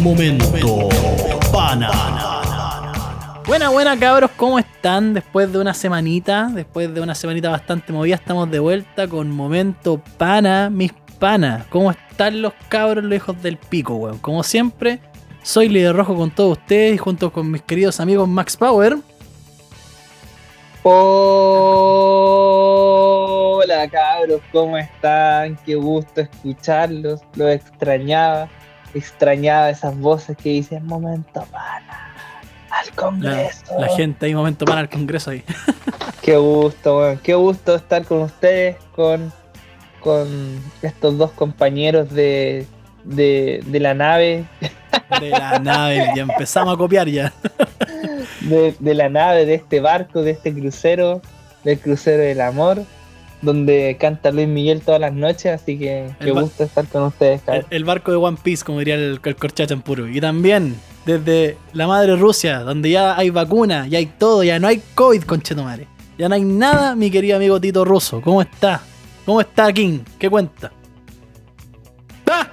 Momento Pana. Buena, buena cabros, ¿cómo están? Después de una semanita, después de una semanita bastante movida, estamos de vuelta con Momento Pana, mis panas. ¿Cómo están los cabros, los hijos del pico, weón? Como siempre, soy Líder Rojo con todos ustedes y junto con mis queridos amigos Max Power. Hola cabros, ¿cómo están? Qué gusto escucharlos, los extrañaba, extrañaba esas voces que dicen momento pana al Congreso. la gente ahí, Momento Pana al Congreso ahí. Qué gusto, weón, qué gusto estar con ustedes, con, con estos dos compañeros de, de, de la nave, De la nave, ya empezamos a copiar ya. de, de la nave, de este barco, de este crucero, del crucero del amor, donde canta Luis Miguel todas las noches, así que ba- gusto estar con ustedes, El, el barco de One Piece, como diría el, el corchacha en puro. Y también desde la madre Rusia, donde ya hay vacuna, ya hay todo, ya no hay COVID, conchetumare. Ya no hay nada, mi querido amigo Tito Russo. ¿Cómo está? ¿Cómo está, King? ¿Qué cuenta? ¡Ah!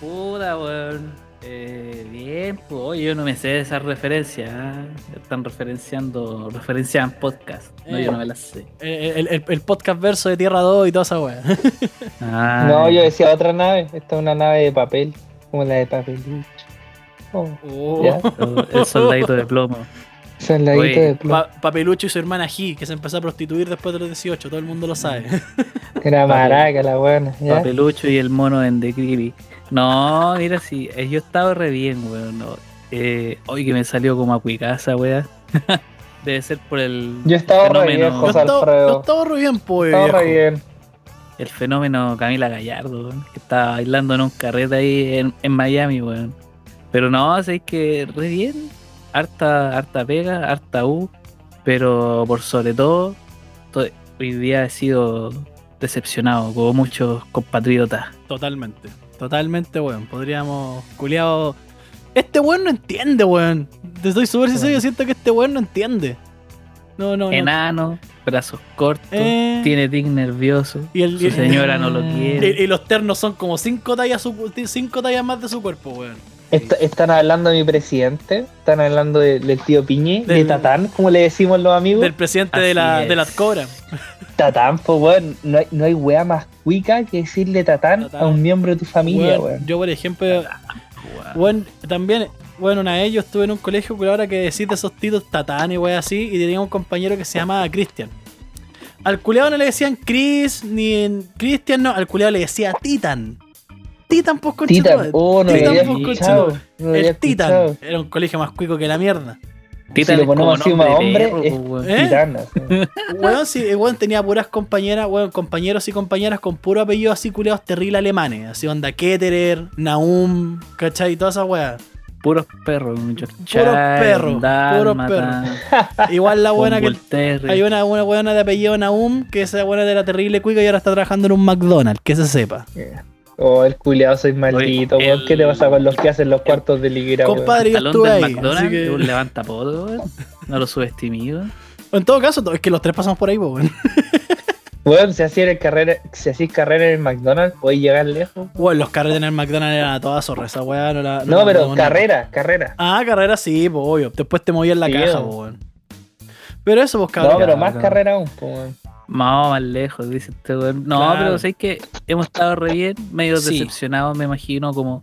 Puta, weón. Eh, bien, pues yo no me sé de esas referencias. ¿ah? Están referenciando, referencian podcast. No, Eh. yo no me las sé. El, el- el podcast verso de Tierra 2 y toda esa wea. Ah, No, yo decía otra nave. Esta es una nave de papel, como la de papelucho. Oh, Oh. El soldadito de plomo. soldadito Oye, de plomo. Pa- Papelucho y su hermana G, que se empezó a prostituir después de los 18, todo el mundo lo sabe. Era maraca la buena. ¿ya? Papelucho y el mono en The Creepy. No, mira, sí, eh, yo estaba re bien, weón. No. Eh, hoy que me salió como a cuicasa, weón. Debe ser por el Yo estaba re fenómeno, bien, No José estaba, Alfredo. no estaba re bien, pues. Estaba re bien. el fenómeno Camila Gallardo, weón, que estaba bailando en un carrete ahí en, en Miami, weón. Pero no, sé que re bien, harta, harta pega, harta U, pero por sobre todo, to- hoy día he sido decepcionado, como muchos compatriotas. Totalmente. Totalmente, weón. Podríamos. Culeado. Este weón no entiende, weón. Te estoy súper sincero, yo siento que este weón no entiende. No, no, no. Enano, brazos cortos, Eh. tiene tic nervioso, Y, el, su señora no lo quiere. y- y los ternos son como cinco tallas, su- cinco tallas más de su cuerpo, weón. Est- están hablando de mi presidente, están hablando de- del tío Piñi, de Tatán, como le decimos los amigos. Del presidente de la, es. de las cobras. Tatán, pues weón, no hay, no hay wea más cuica que decirle tatán, Tatán. a un miembro de tu familia, Weón. Yo, por ejemplo, Weón. Bueno, también, bueno, una vez yo estuve en un colegio que ahora que decís de esos títulos tatán y wey así, y tenía un compañero que se llamaba Cristian. Al culeado no le decían Chris, ni en Cristian, no, al culeado le decía Titan. Titan, pues Titan, oh, no Titan, había pues. No El Titan. escuchado. Era un colegio más cuico que la mierda. Titan si lo ponemos así más hombre, es pues, weón. ¿Eh? Weón, sí, weón tenía puras compañeras, weón, compañeros y compañeras con puro apellido así culeados terribles alemanes. Así onda Ketterer, Naum, ¿cachai? Y todas esas weas. Puros perros, muchos Puros perros, puros Igual la buena que Hay una, una buena de apellido Naum, que esa buena de la terrible cuica y ahora está trabajando en un McDonald's, que se sepa. Oh, el culiado soy maldito, weón. ¿Qué te pasa con los que hacen los cuartos de liguera, weón? Compadre, yo estuve ahí. McDonald's que- un levanta weón. No lo subestimí, weón. En todo caso, es que los tres pasamos por ahí, weón. Weón, si hacías carrera, si hacís carrera en el McDonald's, podés llegar lejos. Weón, los carretes en el McDonald's eran a toda zorra, esa weá no la. No, pero carrera, carrera. Ah, carrera sí, pues obvio. Después te movías la Sí, caja, weón. Pero eso, pues cabrón. No, pero más no. carrera aún, pues, weón. Más, más lejos, dice este weón. No, Claro. pero sé que hemos estado re bien, medio Sí. decepcionados, me imagino, como,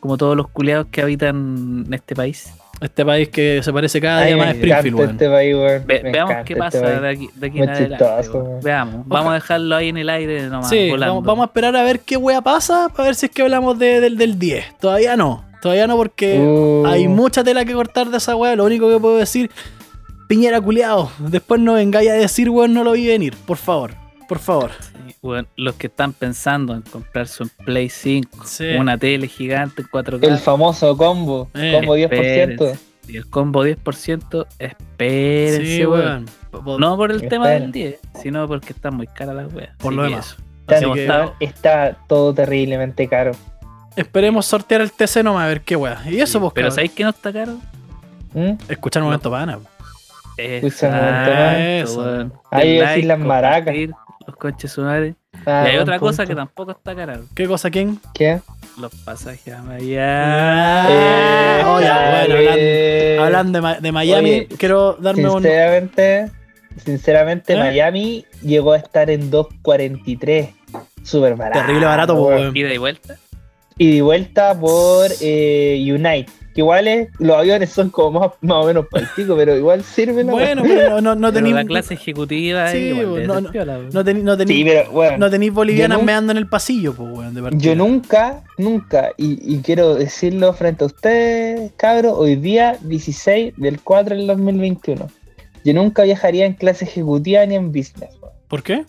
como todos los culiados que habitan en este país. Este país que se parece cada Ay, día más a Springfield, weón. este país, weón. Ve- Me veamos qué este pasa de aquí, de aquí en adelante. Veamos, vamos a dejarlo ahí en el aire nomás. Sí, volando. vamos, vamos a esperar a ver qué wea pasa, para ver si es que hablamos de- del, del 10. Todavía no, todavía no, porque Uh, hay mucha tela que cortar de esa wea. Lo único que puedo decir, Piñera culiao. Después no vengáis a decir, weón, no lo vi venir. Por favor, por favor. Sí, weón, los que están pensando en comprarse un Play 5, Sí. una tele gigante en 4K, El famoso combo, Eh, combo 10%. espérense. y el combo 10%, espérense, Sí, weón. weón. No por el tema del 10, sino porque están muy caras las weas. Por lo demás. Está, Así hemos que estado- está todo terriblemente caro. esperemos sortear el TC nomás a ver qué wea. Y eso, Sí, pues, Pero cabrón. ¿sabéis que no está caro? ¿Mm? Escuchar un momento pana. Weón. Ahí decís las maracas. Los coches madre. Ah, y hay otra cosa que tampoco está cara. ¿Qué cosa, quién? ¿Qué? Los pasajes a Miami. oye, bueno, hablando, eh, hablando de, Ma- de Miami, oye, quiero darme un. Sinceramente, sinceramente ¿Eh? Miami llegó a estar en 2.43. Súper barato. Terrible barato, weón. Ida y vuelta. Y de vuelta por eh, Unite. Que igual es, los aviones son como más, más o menos para el pico, pero igual sirven. Bueno, pero no, no, tenéis. la clase ejecutiva Sí, igual no, no, no tenéis no tenéis- Sí, pero bueno. no tenéis bolivianas meando en el pasillo, pues, weón, de partida. Yo nunca, nunca, y, y quiero decirlo frente a ustedes, cabros, hoy día 16 del 4 del 2021. Yo nunca viajaría en clase ejecutiva ni en business, weón. ¿Por qué?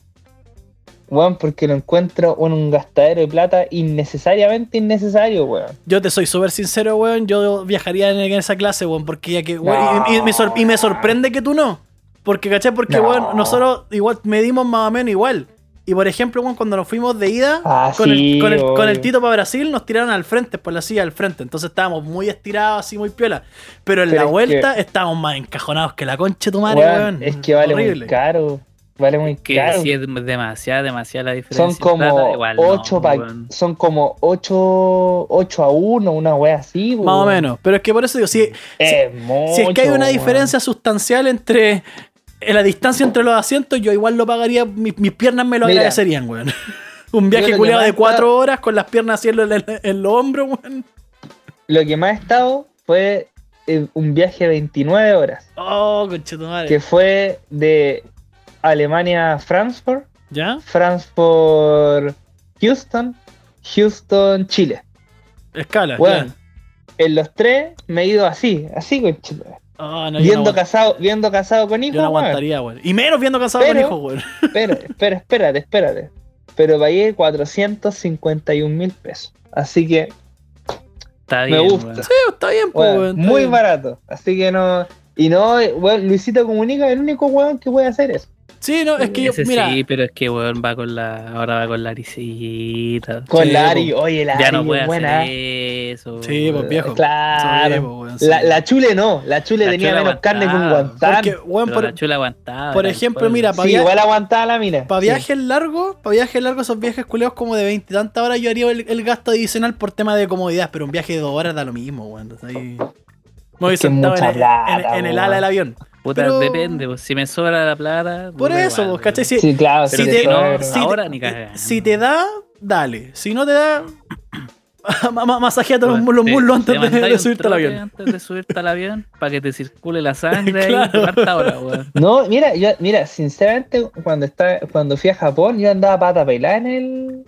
Weón, porque lo encuentro un, un gastadero de plata innecesariamente innecesario, weón. Yo te soy súper sincero, weón. Yo viajaría en, esa clase, weón. Porque ya que. weón, No. y, y me sor- y me sorprende que tú no. Porque, ¿cachai? Porque, No. weón, nosotros igual medimos más o menos igual. Y por ejemplo, weón, cuando nos fuimos de ida Ah, con, sí, el, con, el, con el. Tito para Brasil, nos tiraron al frente, por la silla al frente. Entonces estábamos muy estirados, así muy piola. Pero en Pero la vuelta que- estábamos más encajonados que la concha de tu madre, Weón, weón. es que vale Horrible. muy caro. Vale muy Que caro. si es demasiada, demasiada la diferencia. son como igual no, 8 weón. son como 8, 8 a 1, una wea así, Más o menos. Pero es que por eso digo, si, Es mucho, si es que hay una diferencia sustancial entre en la distancia entre los asientos, yo igual lo pagaría, mis, mis piernas me lo Mira. agradecerían, weón. Un viaje culiado de cuatro horas con las piernas así en, en- en los hombros, weón. Lo que más he estado fue eh, un viaje de 29 horas, Oh, conchetumadre. que fue de Alemania a Frankfurt, ¿Ya? Frankfurt, Houston, Houston, Chile. Escala. Bueno, en los tres me he ido así, así con Oh, no, yo viendo no, casado, viendo casado con hijos, yo no aguantaría, weón. Y menos viendo cansado Pero- con hijos, weón. Pero, espera, espérate, espérate. Pero pagué 451 mil pesos. Así que Está me bien, gusta. Sí, está bien, pues, weón. está muy bien. barato. Así que no. Y no, weón, Luisito Comunica es el único weón que puede hacer eso. Sí, no, es que yo, mira, sí, pero es que weón va con la. Ahora va con la risita. Con Sí, la Ari, po. oye, la Ya Ari no puede buena. hacer eso. Sí, pues, viejo. Claro. Pues, weón, sí. La, la chule no, la chule La tenía menos carne que un guantán. porque, weón, Pero por, la chula aguantaba. por ejemplo, mira, pa' Sí, igual aguantaba la mina. Para Sí. viajes largos, para viajes largos, esos viajes culeos como de 20 y tantas horas, yo haría el, el gasto adicional por tema de comodidad, pero un viaje de dos horas da lo mismo, weón. Entonces ahí- Me voy sentado en, plata, en- en el ala del avión. Puta, pero- depende, pues, si me sobra la plata. Por eso, igual, pues, ¿cachai? Si, Sí, claro, si sí, pero te, si no, si te- ahora ni si te da, dale. Si no te da, ma- ma- masajeate los, los te- muslos te antes de, de subirte al avión. Antes de subirte al avión, para que te circule la sangre Claro. y harta hora, weón. No, mira, yo, mira, sinceramente, cuando estaba, cuando fui a Japón, yo andaba pata pelada en el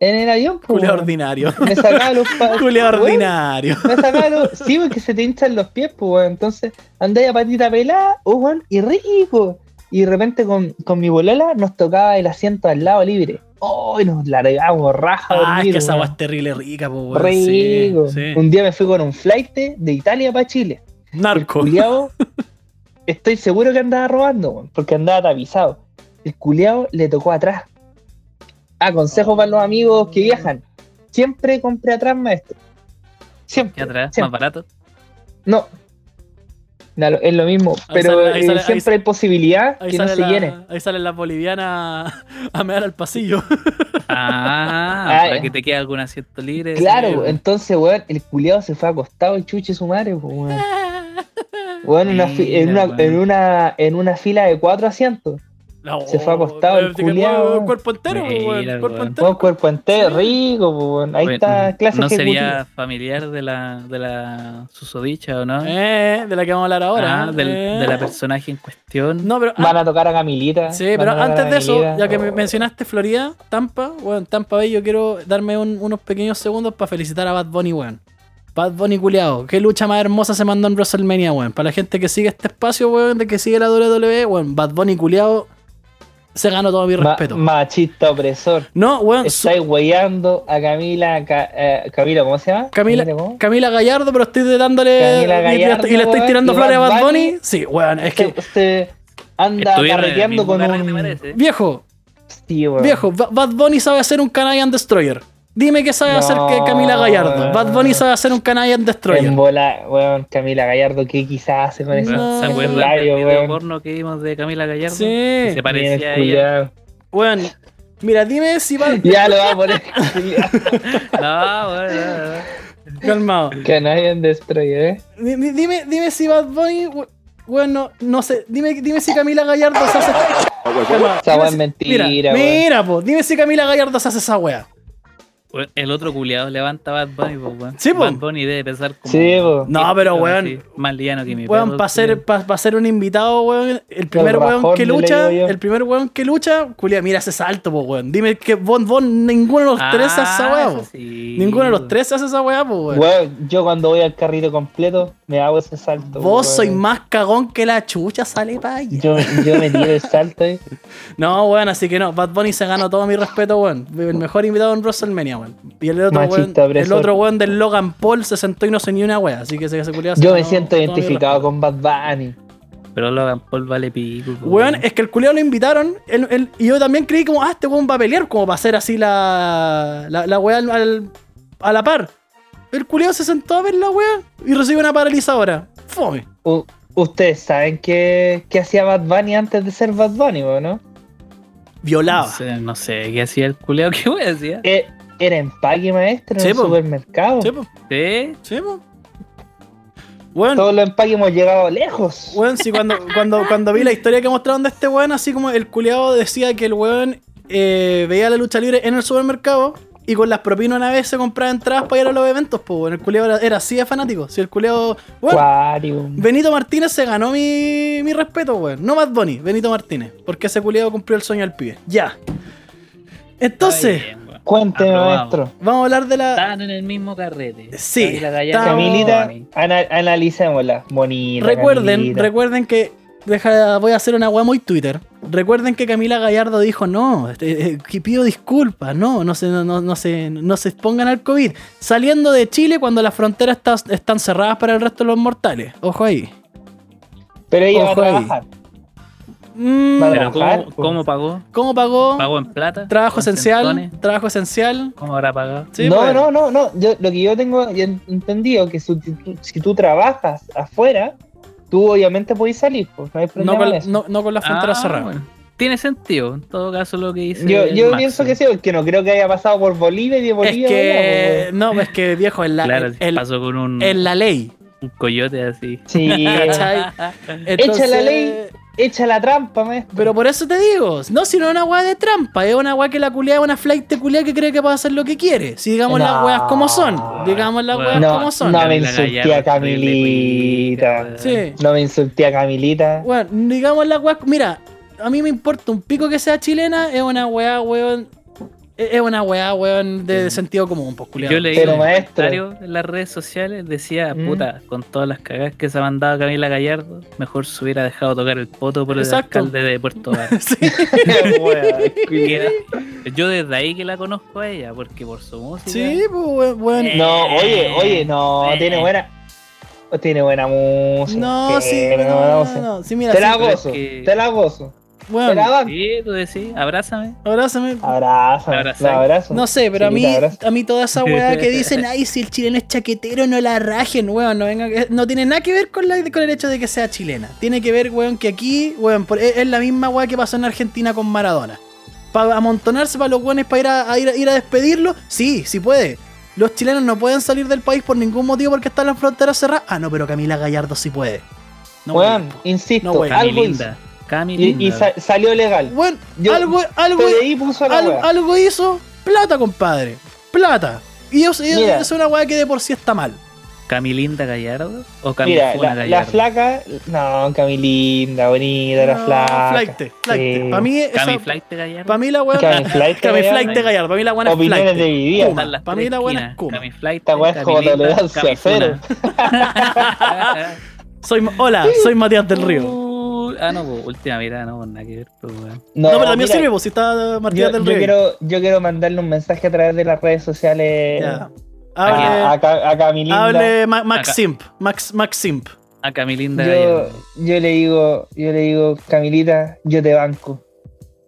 en el avión, pues, Culeo ordinario. Me sacaba los pa- Culeo ordinario. Me sacaba los. Sí, porque se te hinchan los pies, pues. Entonces, andaba a patita pelada, oh, weón, y rico. Y de repente con, con mi bolola nos tocaba el asiento al lado libre. Oh, y nos largamos raja Ah, es dormir, que esa agua es terrible rica, pues, weón. Rico. sí. Un día me fui con un flight de Italia para Chile. El Narco. culiao, estoy seguro que andaba robando, weón, porque andaba tapizado. El culiao le tocó atrás. Ah, consejo para los amigos que viajan. Siempre compre atrás, maestro. Siempre. Y atrás, más siempre. barato. No. Es lo mismo, pero sale- eh, sale- siempre hay posibilidad Ahí que no sale, se la, llene. ahí salen las bolivianas a mear al pasillo. Ah, Ah, para ya. que te quede algún asiento libre. Claro, sí, weón. entonces, weón, el culiao se fue acostado y chuche su madre, pues, weón. Weón, una fi- en, una, weón. en, una, en una fila de cuatro asientos. No, Se fue acostado el culiao. Cuerpo entero, pues, Mira, Cuerpo weón. entero. Cuerpo entero, rico, pues. Ahí Oye, está clase ¿No ejecutiva. sería familiar de la, de la susodicha o no? Eh, de la que vamos a hablar ahora. Ah, del- eh. de la personaje en cuestión. No, pero Van a tocar a Camilita. Sí, pero antes de eso, ya que me Oh. mencionaste Florida, Tampa, weón, Tampa Bay, yo quiero darme un- unos pequeños segundos para felicitar a Bad Bunny, weón. Bad Bunny culiao, qué lucha más hermosa se mandó en WrestleMania, weón. Para la gente que sigue este espacio, weón, de que sigue la WWE, weón, Bad Bunny culiao se ganó todo mi Ma- respeto. machista opresor. no, weón, Estáis weyando a Camila. Ca- eh, Camila, ¿cómo se llama? Camila, ¿cómo? Camila Gallardo, pero estoy dándole Camila y- y, Gallardo, y le estoy tirando flores a Bad Bunny. Bunny. Sí, weón, es que Usted, anda carreteando con un. viejo, Sí, weón. Viejo, Ba- Bad Bunny sabe hacer un Canadian Destroyer. Dime qué sabe No. hacer que Camila Gallardo. Bad Bunny sabe hacer un Canadian Destroyer. En bola, weón, Camila Gallardo, ¿qué quizás hace con eso? No. ¿Se acuerdan del video porno que vimos de Camila Gallardo? Sí. Que se parecía a ella. Weón, mira, dime si Bad Ya lo va a poner. No, bueno, no, no. Calmado. que nadie destruye, ¿eh? Di- di- Dime, dime si Bad Bunny, weón, no, sé. Dime, dime si Camila Gallardo se hace. Esa weá es mentira, Mira, mira, po. Dime si Camila Gallardo se hace esa wea. El otro culiado levanta Bad Bunny, pues, weón. Sí, po. Bad Bunny debe pensar como. Sí, po. No, pero así, weón. Más liviano que mi Weón, para ser, pa, pa ser un invitado, weón, el primer weón que lucha, el primer weón que lucha, culia, mira ese salto, po, weón. Dime que vos, vos ninguno de los tres hace esa Ah, weá, po. sí, Ninguno de los tres hace esa weá, po, weón. Weón, yo cuando voy al carrito completo me hago ese salto. Vos weón. sois más cagón que la chucha, sale pa' allá. Yo, yo me tiro el salto, ¿eh? No, weón, así que no, Bad Bunny se ganó todo mi respeto, weón. El mejor invitado en WrestleMania, weón. Y el otro weón, el otro weón del Logan Paul se sentó y no se ni una weá, así que se, se culiao se Yo me siento identificado con Bad Bunny. Pero Logan Paul vale pico. Weón, es que el culiao lo invitaron él- él- y yo también creí como, ah, este weón va a pelear como para hacer así la, la, la weá al- al- a la par. El culiao se sentó a ver la weá y recibe una paralizadora. Fome. U- Ustedes saben qué, qué hacía Bad Bunny antes de ser Bad Bunny, ¿o ¿no? No Violaba. sé, no sé qué hacía el culiao, qué weón hacía. Eh, Era empaque maestro en el supermercado. Sí, po. ¿Sí? Sí, po. Weón, Todos los empaques hemos llegado lejos. Weón, sí, cuando, cuando, cuando vi la historia que mostraron de este weón, así como el culiado decía que el weón eh, veía la lucha libre en el supermercado y con las propinas una vez se compraba entradas para ir a los eventos, pues weón. El culiado era, era así de fanático. Si el culiado. Benito Martínez se ganó mi, mi respeto, weón. No Bad Bunny, Benito Martínez. Porque ese culiado cumplió el sueño al pibe. Ya. Entonces. Cuénteme, maestro. vamos a hablar de la. Están en el mismo carrete. Sí, estamos- Camilita, ana- analicémosla. Bonita. Recuerden, Camilita. recuerden que. Deja, voy a hacer una weá muy Twitter. Recuerden que Camila Gallardo dijo: No, este, eh, pido disculpas, no, no se, no, no, no se, no se expongan al COVID. Saliendo de Chile cuando las fronteras está- están cerradas para el resto de los mortales. Ojo ahí. Pero ella va a Ojo ahí. Mm. Pero ¿cómo, pues. cómo pagó? ¿Cómo pagó? ¿Pagó en plata? Trabajo ¿Con esencial. centones? Trabajo esencial. ¿Cómo habrá pagado? Sí, no, pues. no, no, no. Yo, lo que yo tengo entendido que si tú, si tú trabajas afuera, tú obviamente puedes salir, pues no hay problema No con, eso. no, no con las fronteras Ah, cerradas. bueno. Tiene sentido, en todo caso, lo que dice. yo el yo pienso que sí, porque no creo que haya pasado por Bolivia y de Es Bolivia. que. allá, No, es que viejo, en la, Claro, en- pasó con un, en la ley. un coyote así. pues. Sí, ¿Cachai? Echa la ley. Echa la trampa, maestro. Pero por eso te digo, no, si no es una weá de trampa, es una weá que la culia es una flight de culia que cree que puede hacer lo que quiere. Si digamos las weas como son, digamos las weas no, como son. no me insulté a Camilita. Sí. No me insulté a Camilita. Bueno, digamos las weas. Mira, a mí me importa un pico que sea chilena, es una weá, weón. Es una weá, weón, de sentido común, pues culiao. Yo leí Pero, un comentario en las redes sociales, decía, Mm. puta, con todas las cagadas que se ha mandado Camila Gallardo, mejor se hubiera dejado tocar el poto por el alcalde de Puerto Vara. Sí. Que- Yo desde ahí que la conozco a ella, porque por su música. Sí, pues weón. weón. No, oye, oye, no, Eh. tiene buena. Tiene buena música. No, sí, no, no, no, sí, mira, Te sí, la es gozo, que- te la gozo. Banco. Sí, tú decís, abrázame. abrázame. Abrazo, ¿La la abrazáis? abrazo. No sé, pero a mí, a mí toda esa weá que dicen, ay, si el chileno es chaquetero, no la rajen, weón, no venga, no tiene nada que ver con, la, con el hecho de que sea chilena. Tiene que ver, weón, que aquí, weón, por- es, es la misma weá que pasó en Argentina con Maradona. Para amontonarse para los weones para ir a, a ir, a- ir a despedirlo, sí, sí puede. Los chilenos no pueden salir del país por ningún motivo porque están las fronteras cerradas. Ah, no, pero Camila Gallardo sí puede. No, Weón, weón. insisto, No, weón. Algo. Cami Y, y linda. sa- salió legal. Yo- algo, algo, la algo, hizo, plata, compadre. Plata. Y eso, Mira. es una weá que de por sí está mal. ¿Camilinda Gallardo o Mira, Camifuna la, la Gallardo? flaca, no, Camilinda, bonita, la flaca. Flaite, flaite. Sí. Para mí, Cami esa- Flight Gallardo. pa' mí la weá. Cami Flight, Cami Gallardo. Flight de Gallardo. Para mí la weá es Opiniones flight. de mi vida. Kuma. Están las Pa' mí la buena es Kuma. Cami Flight, Esta weá es como tolerancia cero. Soy, hola, soy Matías del Río. Uh, ah, no, pues, última mirada, no, pues nada que ver, pues, weón. No, pero también mira, sirve, pues si está Matías yo, del yo Río. quiero, yo quiero mandarle un mensaje a través de las redes sociales Ya. a, Hable, a, Ca- a Camilinda. hable Ma- Max Acá. Simp. Max, Max Simp. A Camilinda yo, yo le digo, yo le digo, Camilita, yo te banco.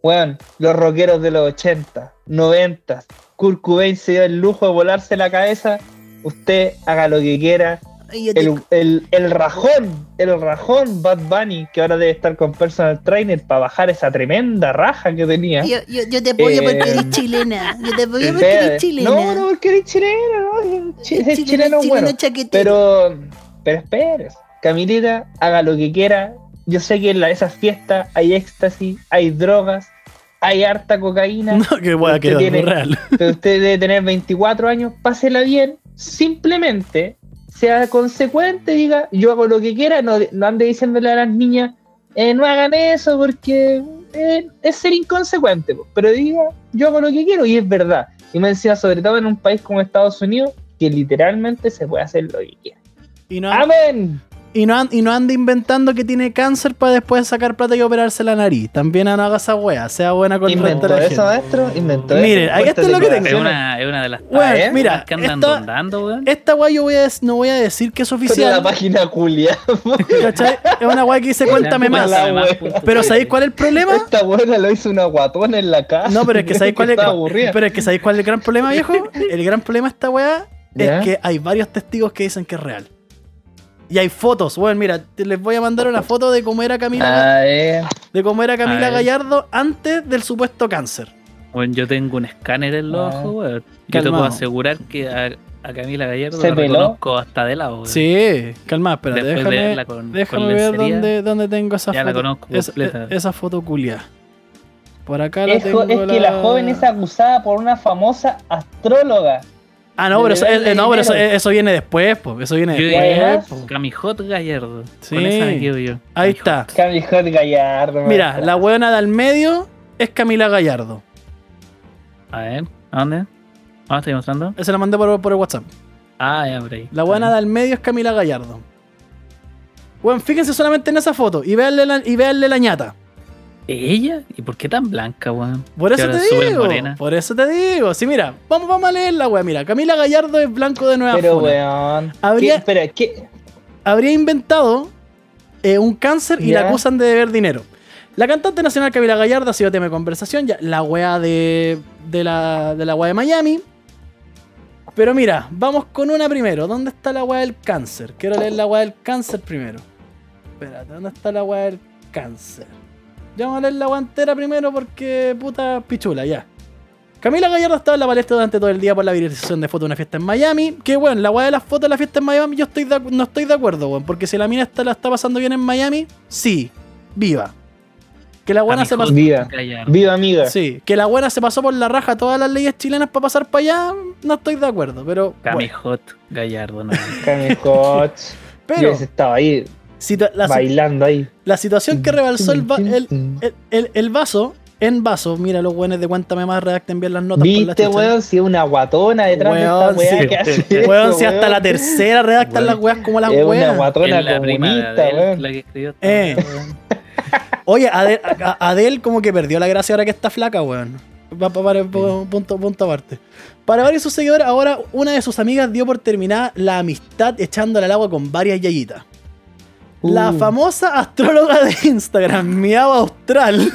Weón, los rockeros de los 80, 90, Kurt Cobain se dio el lujo de volarse la cabeza. Usted haga lo que quiera, yo El, el, el rajón, el rajón Bad Bunny, que ahora debe estar con personal trainer para bajar esa tremenda raja que tenía. Yo, yo, yo te apoyo Eh, porque eres chilena. Yo te apoyo porque eres chilena. No, no, porque eres chileno, no. Es chileno, bueno. chaquetero. Pero, pero espere, Camilita, haga lo que quiera. Yo sé que en la, esas fiestas hay éxtasis, hay drogas, hay harta cocaína. No, que wea, que tiene- real. pero usted debe tener 24 años, pásela bien, simplemente sea consecuente, diga, yo hago lo que quiera, no, no ande diciéndole a las niñas, eh, no hagan eso porque eh, es ser inconsecuente, pero diga, yo hago lo que quiero y es verdad. Y me decía, sobre todo en un país como Estados Unidos, que literalmente se puede hacer lo que quiera. Y no, ¡Amén! Y, no, y no ande inventando que tiene cáncer para después sacar plata y operarse la nariz. También no haga esa wea, sea buena con el resto Inventó de la eso, maestro, inventó Miren, eso. aquí está lo que tengo. Es una, es una de las Bueno, páginas mira, que andan esta- rondando, weón. Esta wea yo voy a no voy a decir que es Pero la oficial. página culia. ¿cachai? Es una wea que dice cuéntame más. wea. Pero ¿sabéis cuál es el problema? Esta buena lo hizo una guatona en la casa. No, pero es que ¿sabéis cuál es, Estaba aburrida. pero es que ¿sabéis cuál es el gran problema, viejo? El gran problema de esta weá ¿Ya? es que hay varios testigos que dicen que es real. Y hay fotos. Bueno, mira, te- les voy a mandar una foto de cómo era Camila, de cómo era Camila. Gallardo antes del supuesto cáncer. Bueno, yo tengo un escáner en los Ah. ojos, weón. Yo te puedo asegurar que a, a Camila Gallardo ¿Se la peló? reconozco hasta de lado. Sí, calma, espérate, Después de déjame, verla con- déjame con ver dónde, dónde tengo esa ya la foto. conozco esa, completa. esa foto culia. Por acá la Es, tengo. es que la joven es acusada por una famosa astróloga. Ah, no, pero, eso, eh, no, pero eso, viene después, po. Eso viene después. Camijot Gallardo. Sí. Con esa me quedo yo. Ahí Camijot. está. Cami Hot Gallardo. Mira, la buena de al medio es Camila Gallardo. A ver, ¿a dónde? ¿Ah, estoy mostrando? Esa la mandé por, por el WhatsApp. Ah, ya, por ahí. La buena de al medio es Camila Gallardo. Bueno, fíjense solamente en esa foto y véanle la, y véanle la ñata. ¿Ella? ¿Y por qué tan blanca, weón? Por eso te digo. morena. Por eso te digo. Sí, mira, vamos, vamos a leer la wea. Mira, Camila Gallardo es blanco de Nueva Pero, weón. Habría- ¿Qué? ¿qué? Habría inventado eh, un cáncer y Ya. la acusan de deber dinero. La cantante nacional Camila Gallardo ha sido tema de conversación. Ya, la wea de, de la, de la wea de Miami. Pero mira, vamos con una primero. ¿Dónde está la wea del cáncer? Quiero leer la wea del cáncer primero. Espérate, ¿dónde está la wea del cáncer? Ya vamos a leer la wea entera primero porque puta pichula, ya. Camila Gallardo estaba en la palestra durante todo el día por la viralización de fotos de una fiesta en Miami. Que bueno, la weá de las fotos de la fiesta en Miami, yo estoy de no estoy de acuerdo, weón. Porque si la mina está, la está pasando bien en Miami, sí, viva. Que la buena se Camijot pasó. Viva. Viva amiga. Sí, que la buena se pasó por la raja todas las leyes chilenas para pasar para allá, no estoy de acuerdo, pero. bueno. Camijot Gallardo, no. Cami Hot. Pero Yo estaba ahí la, bailando ahí. la situación que rebalsó el, va- el, el- el- el vaso, en vaso, mira los buenos de Cuéntame Más, redacten bien las notas. ¿Viste, weón? Si es una guatona detrás Weón, de esta weá sí. que hace. Weón, si hasta weón. la tercera redactan Weón. las weas como las Es una guatona la de comunista, weón. la que escribió esta Eh. Oye, Adel, Adel como que perdió la gracia ahora que está flaca, weón. Va- para- po- punto, punto aparte. Para varios sus seguidores, ahora una de sus amigas dio por terminada la amistad echándola al agua con varias yayitas. La Uh. famosa astróloga de Instagram, Miao Austral,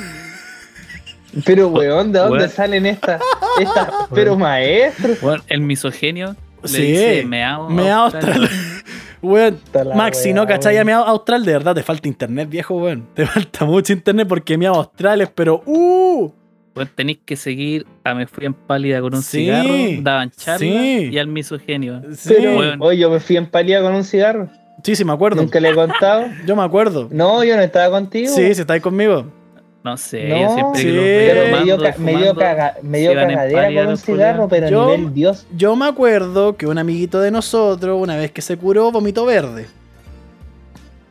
Pero, weón, ¿de dónde Weón. salen estas? estas pero, maestro. Bueno, el misogenio le Sí, dice meao. Miao Austral. Weón, Maxi, weá, ¿no? ¿Cachai? A weón. Miao Austral, de verdad, te falta internet, viejo, weón. Te falta mucho internet porque Miao Austral es, pero, ¡uh! Bueno, tenéis que seguir a Me Fui en Pálida con un Sí, cigarro, daban charla sí. y al misogenio. Sí, Pero, weón. oye, yo me fui en palía con un cigarro. Sí, sí, me acuerdo. Nunca le he contado. Yo me acuerdo. No, yo no estaba contigo. Sí, si estáis conmigo. No sé, No, yo siempre sí, que los Pero veo me dio, caga- me cagadera con un cigarro, pero Yo- a nivel Dios. Yo me acuerdo que un amiguito de nosotros, una vez que se curó, vomitó verde.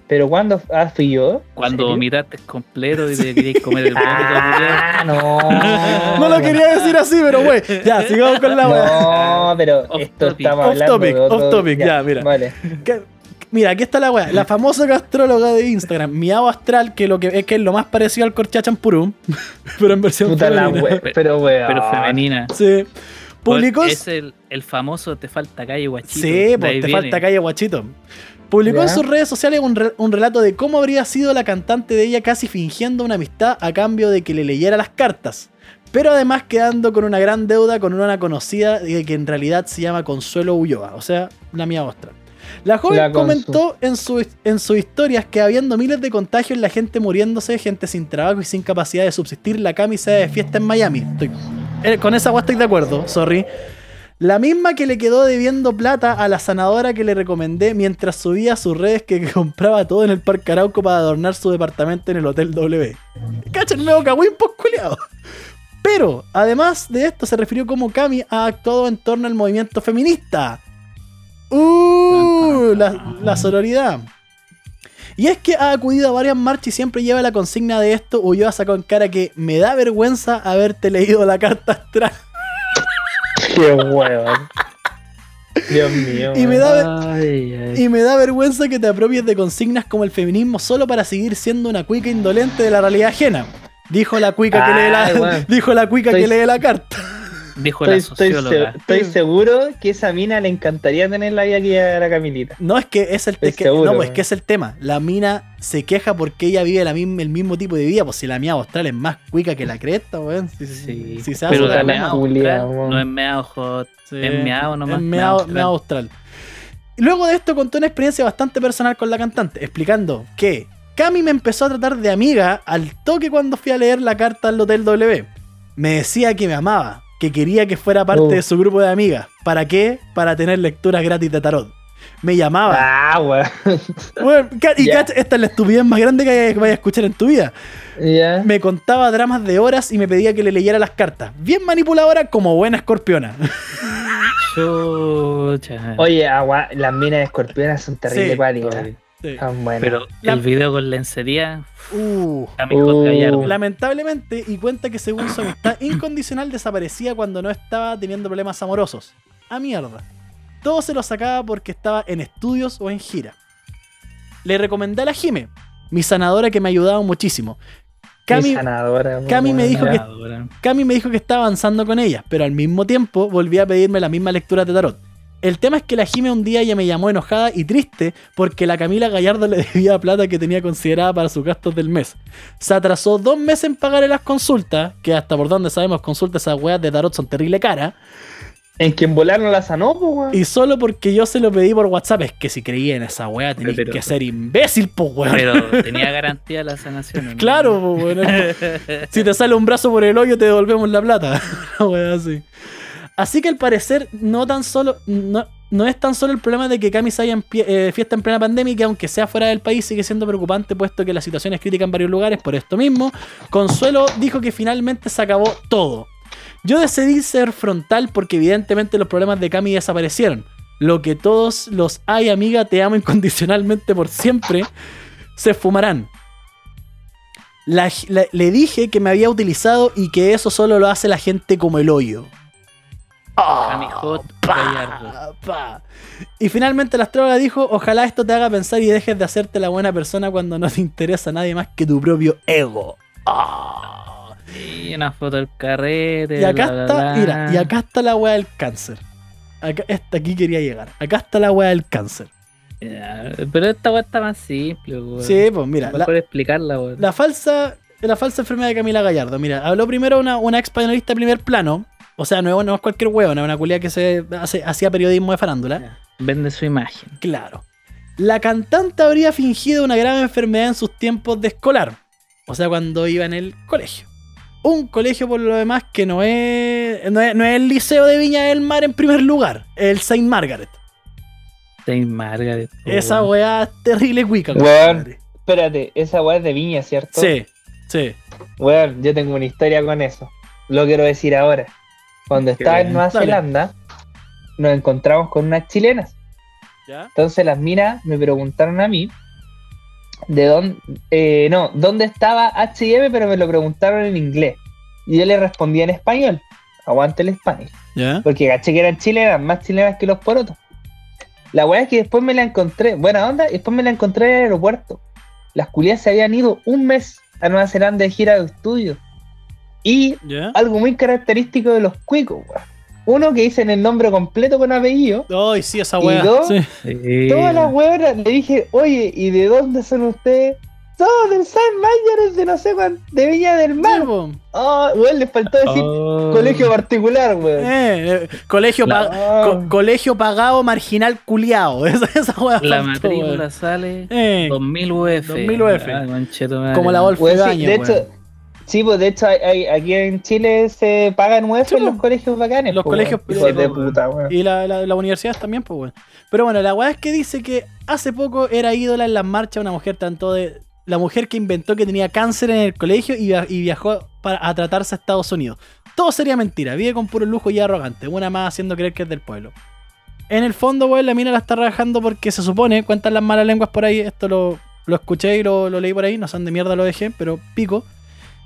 Pero cuando ah, fui yo. Cuando vomitaste completo y te querías comer el vómito, Ah, no. No lo quería decir así, pero güey. Ya, sigamos con la. No, pero Off esto topic. estamos Off hablando topic, de otro... off topic, ya, mira. Vale. Mira, aquí está la weá. La famosa astróloga de Instagram, Miao Astral, que lo que es que es lo más parecido al Corchachampurum, pero en versión Puta la femenina. we... Pero, weón. pero femenina. Sí. Publicó. Bueno, Es el, el famoso Te falta calle guachito. Sí, pues te viene. falta calle guachito. Publicó en sus redes sociales un, re- un relato de cómo habría sido la cantante de ella casi fingiendo una amistad a cambio de que le leyera las cartas. Pero además quedando con una gran deuda con una conocida de que en realidad se llama Consuelo Ulloa, o sea, la mía Austral. La joven La comentó en, su, en sus historias que habiendo miles de contagios, la gente muriéndose, gente sin trabajo y sin capacidad de subsistir, la camisa de fiesta en Miami. Estoy- eh, con esa agua estoy de acuerdo, sorry. La misma que le quedó debiendo plata a la sanadora que le recomendé mientras subía a sus redes que compraba todo en el Parque Arauco para adornar su departamento en el Hotel W. Cacha el nuevo cagüín, pues culiao. Pero, además de esto, se refirió como Cami ha actuado en torno al movimiento feminista. ¡Uh! La, la sororidad. Y es que ha acudido a varias marchas y siempre lleva la consigna de esto, o yo ha sacado en cara que me da vergüenza haberte leído la carta astral. Qué hueón. Dios mío. Y me da, Ay, ay. y me da vergüenza que te apropies de consignas como el feminismo solo para seguir siendo una cuica indolente de la realidad ajena. Dijo la cuica que lee la, dijo la cuica que lee la carta. Dijo la Estoy, estoy, socióloga. estoy seguro que esa mina le encantaría tener la vida que lleva la Camilita. No, es que es el, Estoy es que- seguro, no, pues, es que es el tema. La mina se queja porque ella vive la misma, el mismo tipo de vida. Pues si la mía austral es más cuica que la cresta, weón. Si, Sí, si se hace pero la la la Julia, austral no es meao hot. Sí, Es meao nomás, es meao- austral. austral. Luego de esto contó una experiencia bastante personal con la cantante, explicando que Cami me empezó a tratar de amiga al toque cuando fui a leer la carta al Hotel W. Me decía que me amaba, que quería que fuera parte Oh. de su grupo de amigas. ¿Para qué? Para tener lecturas gratis de tarot. Me llamaba. Ah, weón. Bueno, y cacha, esta es la estupidez más grande que vayas a escuchar en tu vida. Me contaba dramas de horas y me pedía que le leyera las cartas. Bien manipuladora como buena escorpiona. Chucha. Oye, agua, las minas de escorpionas son terribles Sí. Sí. Son buenas. Pero La- el video con lencería, Uh. Uh. Lamentablemente, y cuenta que según su amistad incondicional desaparecía cuando no estaba teniendo problemas amorosos. A mierda. Todo se lo sacaba porque estaba en estudios o en gira. Le recomendé a la Jime, mi sanadora que me ayudaba muchísimo. Cami, Mi sanadora, Cami me dijo que-. Cami me dijo que estaba avanzando con ella, pero al mismo tiempo volvía a pedirme la misma lectura de tarot. El tema es que la Jime un día ya me llamó enojada y triste porque la Camila Gallardo le debía plata que tenía considerada para sus gastos del mes. Se atrasó dos meses en pagarle las consultas, que hasta por donde sabemos consultas esas weas de tarot son terrible cara, En quien volar no la sanó, pues, weón. y solo porque yo se lo pedí por WhatsApp. Es que si creía en esa wea tenías Pero- que ser imbécil, pues weón. Pero tenía garantía la sanación. ¿no? Claro, po, weón. si te sale un brazo por el hoyo, te devolvemos la plata. Una wea así. Así que al parecer, no tan solo. No, no es tan solo el problema de que Cami se haya en pie- eh, fiesta en plena pandemia que aunque sea fuera del país sigue siendo preocupante puesto que la situación es crítica en varios lugares por esto mismo. Consuelo dijo que finalmente se acabó todo. Yo decidí ser frontal porque evidentemente los problemas de Cami desaparecieron. Lo que todos los ay amiga te amo incondicionalmente por siempre se fumarán. Le dije que me había utilizado y que eso solo lo hace la gente como el hoyo. Hot Pa. Y finalmente la astróloga dijo, ojalá esto te haga pensar y dejes de hacerte la buena persona cuando no te interesa a nadie más que tu propio ego. Ah. Y una foto del carrete. Y acá bla, está, bla. mira, y acá está la weá del cáncer. Acá, esta aquí quería llegar. Acá está la weá del cáncer. Ya, Pero esta weá está más simple, weón. Sí, pues mira, la, Mejor explicarla, la falsa, la falsa enfermedad de Camila Gallardo. Mira, habló primero una, una ex panelista de primer plano. O sea, no, es- no es cualquier huevo, no es una culia que se hace- hacía periodismo de farándula. Vende su imagen. Claro. La cantante habría fingido una grave enfermedad en sus tiempos de escolar. O sea, cuando iba en el colegio. Un colegio, por lo demás, que no es, no es, no es el Liceo de Viña del Mar en primer lugar. El Saint Margaret. Saint Margaret. po, Esa weá es terrible cuica. Weón. Espérate, esa weá es de viña, ¿cierto? Sí, sí. Weón, yo tengo una historia con eso. Lo quiero decir ahora. Cuando estaba en. Nueva Dale. Zelanda, nos encontramos con unas chilenas. ¿Ya? Entonces las minas me preguntaron a mí de dónde, eh, no, dónde estaba H&M, pero me lo preguntaron en inglés. Y yo le respondí en español. Aguante el español. ¿Ya? Porque caché que eran chilenas, más chilenas que los porotos. La weá es que después me la encontré, buena onda, y después me la encontré en el aeropuerto. Las culias se habían ido un mes a Nueva Zelanda de gira de estudio. Y algo muy característico de los cuicos, weón. Uno que dicen el nombre completo con apellido. Ay, sí, esa ¿Y weá. dos? Sí. Sí. Todas las weonas le dije, oye, ¿y de dónde son ustedes? Somos del Saint Mayores de no sé cuánto, de Viña del Sí, Mar. po. Oh, weón, les faltó decir Oh. colegio particular, weón. Eh, eh, colegio, La- pa- co- colegio pagado marginal culiao. Esa, esa weá La faltó, matrícula weón. sale Eh, 2000 UF. 2000 UF. Ah, como la sí, Wolfgaña, de weón. hecho, sí, pues de hecho hay- hay- aquí en Chile se pagan Sí, en los pues. colegios bacanes. Los pues, colegios de pues, puta. Y la, la, las universidades también, pues, weón. Pero bueno, la weá es que dice que hace poco era ídola en las marchas una mujer tanto de. La mujer que inventó que tenía cáncer en el colegio y, via- y viajó para, a tratarse a Estados Unidos. Todo sería mentira, vive con puro lujo y arrogante. Una más haciendo creer que es del pueblo. En el fondo, weón, la mina la está rajando porque se supone, cuentan las malas lenguas por ahí, esto lo, lo escuché y lo, lo leí por ahí, no sé dónde mierda lo dejé, pero pico.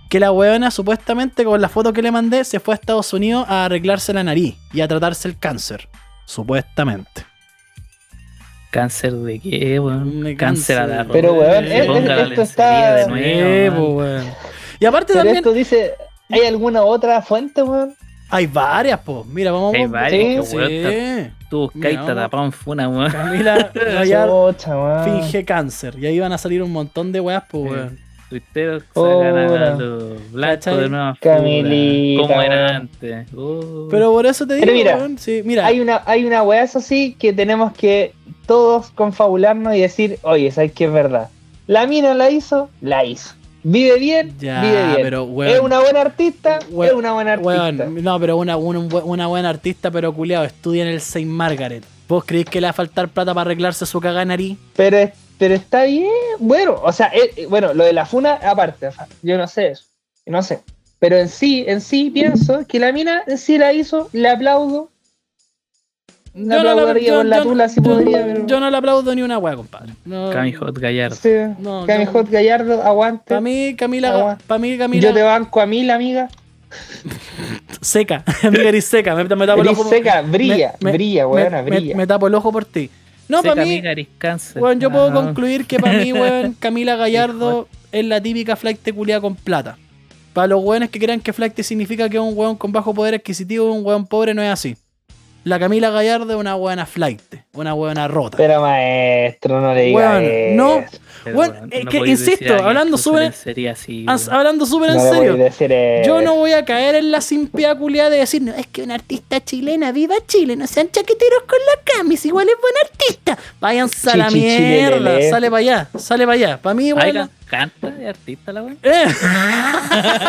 Que la weona supuestamente con la foto que le mandé se fue a Estados Unidos a arreglarse la nariz y a tratarse el cáncer. Supuestamente. ¿Cáncer de qué, weón? Cáncer a la cáncer. Pero, weón, Eh, es- ponga la esto lencería está- de nuevo, weón. weón. Y aparte Pero también esto dice, ¿hay alguna otra fuente, weón? hay varias, po. Mira, vamos Hay a varias, sí, weón, sí. Tú buscáis en funa, weón. Camila weón. finge cáncer. Y ahí van a salir un montón de weas, po, Sí. weón. Tuiteros Hola. sacan a los blancos de nueva Camilita, Como era antes. Uh. Pero por eso te digo, Pero mira, sí, mira. Hay una, hay una weá, eso sí, que tenemos que todos confabularnos y decir, oye, ¿sabes qué es verdad? La mina la hizo, la hizo. Vive bien, Ya, vive bien. pero, weón. es una buena artista, Weón, es una buena artista. Weón, no, pero una, una, un buen- una buena artista, pero culiado, estudia en el Saint Margaret. ¿Vos creéis que le va a faltar plata para arreglarse su cagada de nariz? Pero, es- pero está bien. Bueno, o sea, eh, eh, bueno, lo de la funa aparte, o sea, yo no sé eso. No sé. Pero en sí, en sí pienso que la mina en sí la hizo, le aplaudo. Le aplaudiría con la tula si yo- podría, pero- yo no le aplaudo ni una wea, compadre. No, Cami Hot Gallardo. Sí. No, Cami yo- Hot Gallardo, aguante. Para mí, Camila, para mí, Camila, Yo te banco a mí, la amiga. seca. Amiga, eres seca. Me, me tapo el ojo. seca, brilla, me- brilla, me- me- brilla. Me, tapo el ojo por ti. No, para mí, weón, yo puedo Ah, concluir que para mí, weón, Camila Gallardo es la típica flight culia con plata. Para los weones que crean que flight significa que es un weón con bajo poder adquisitivo, un weón pobre, no es así. La Camila Gallardo es una buena flight, una buena rota. Pero maestro, no le digas no. pero, Bueno, weón, es no que, insisto, hablando súper-. Hablando súper en serio. Yo no voy a caer en la simpia culia de decir, no, es que una artista chilena, viva Chile, no sean chaqueteros con la camis, igual es buena artista. Váyanse a la mierda, sale para allá, sale para allá. Para mí, igual. Can- canta de artista la weón. Eh,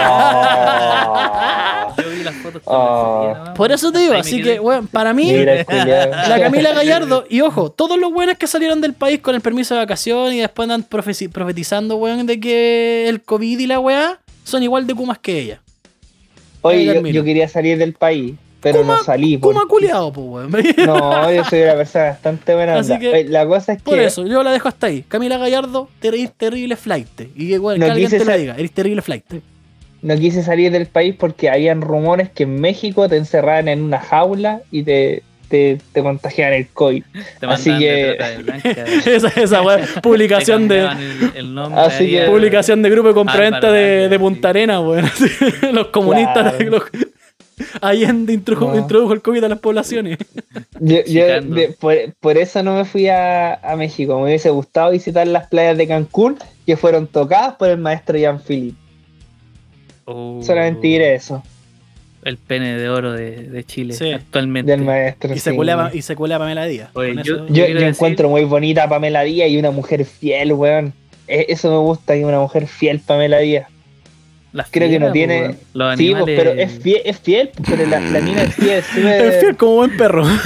Oh. Yo vi las fotos con Oh. por eso te digo, así que, weón, para mí, Mira la Camila Gallardo, y ojo, todos los weones que salieron del país con el permiso de vacación y después andan profetizando, weón, de que el COVID y la weá son igual de kumas que ella. Oye, Ahí yo, yo quería salir del país, pero Kuma- no salí. por- Kuma culiado, pues, weón. No, yo soy una persona bastante buena. Así onda. que, Oye, la cosa es Por que eso, yo la dejo hasta ahí. Camila Gallardo, ter- terrible flight. Y que, bueno, No que alguien quise te lo diga, eres terrible flight. no quise salir del país porque habían rumores que en México te encerraban en una jaula y te, te, te contagiaban el COVID. Te Así que- trata de blanca. esa esa weá, publicación Te de cambiaban el, el nombre Así que- publicación de grupo de compraventa de, de. Punta Arenas, weón. Los comunistas, Claro. los- Allende introdujo, No. introdujo el COVID a las poblaciones. Yo, yo Chicando. de- por, por eso no me fui a, a México. Me hubiese gustado visitar las playas de Cancún que fueron tocadas por el maestro Jean-Philippe. Oh, Solamente diré eso. El pene de oro de, de Chile Sí. actualmente. Del maestro. Y se sí. culeaba y se culeaba Pamela Díaz. Oye, yo- eso- Yo, encuentro muy bonita a Pamela Díaz y una mujer fiel, weón. E- Eso me gusta, que una mujer fiel, Pamela Díaz. Las Creo que no tiene-. Los Sí, pues, animales. pero es fiel, es fiel pero la, la mina es fiel, Es fiel como buen perro.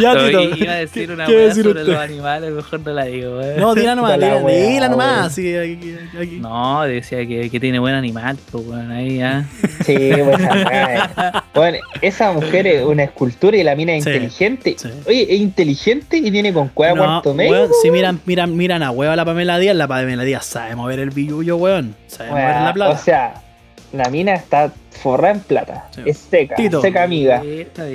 ya, Tito. iba a decir una ¿qué weá decir sobre usted? los animales, mejor no la digo. No, dila nomás, dila, nomás. aquí- aquí- No, decía que, que tiene buen animal, pues weón, ahí ya. Sí, pues, esa weá es- Bueno, esa mujer es una escultura y la mina es Sí, inteligente. sí. Oye, es inteligente y tiene con cueva No, cuarto medio. weón, si miran, miran, miran a hueva la Pamela Díaz, la Pamela Díaz sabe mover el billullo, weón. Sabe mover la plata. O sea, la mina está forrada en plata. Sí. Es seca, Tito. seca amiga.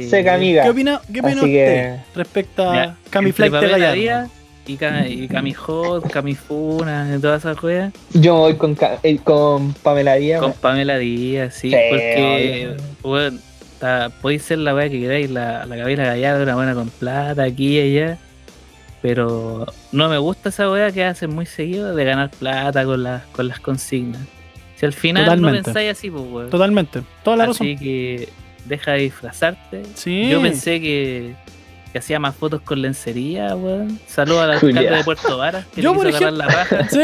Seca amiga. ¿Qué opina, qué opina Así usted que- respecto a Mira, Cami entre Flight de Gallardo? Y, Ca- y Cami Hot, Cami Funa, y todas esas weas. Yo voy con, eh, con Pamela Díaz. Con. Pamela Díaz, sí. Sí, porque, weón, ta- podéis ser la wea que queráis, la, la Gabriela Gallardo, una buena con plata, aquí y allá. Pero no me gusta esa weá que hacen muy seguido de ganar plata con, las con las consignas. Si al final Totalmente. no pensáis así, pues weón. Totalmente. Toda la Así razón. que deja de disfrazarte. Sí. Yo pensé que, que hacía más fotos con lencería, weón. Saludos al alcalde Julia. de Puerto Vara, que Yo, le por agarrar la raja. Sí.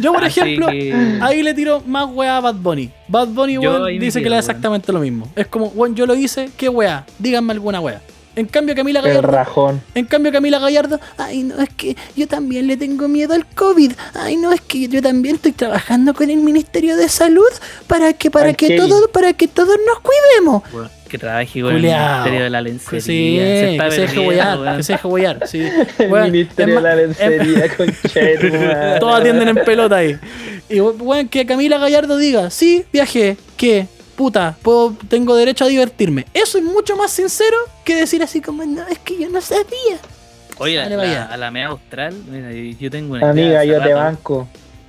Yo, por Así ejemplo, que- ahí le tiro más weá a Bad Bunny. Bad Bunny, weón, dice que le da weón. exactamente lo mismo. Es como, weón, yo lo hice, ¿qué weá? Díganme alguna weá. En cambio, Camila El Gallardo. rajón. En cambio, Camila Gallardo, ay, no, es que yo también le tengo miedo al COVID. Ay, no, es que yo también estoy trabajando con el Ministerio de Salud para que, para que Kevin. todo, para que todos nos cuidemos. weón, que trabaje con el Ministerio de la Lencería. sí, se está que se deje perdiendo, huear, weón. que se deje huear. Sí. El Ministerio es de la lencería, con Todos atienden en pelota ahí. Y bueno, que Camila Gallardo diga, sí, viajé, que, puta, puedo, tengo derecho a divertirme. Eso es mucho más sincero que decir así como, no, es que yo no sabía. Oye, Dale, la, vaya. a la MEA Austral, mira, yo tengo una Amiga, yo te banco.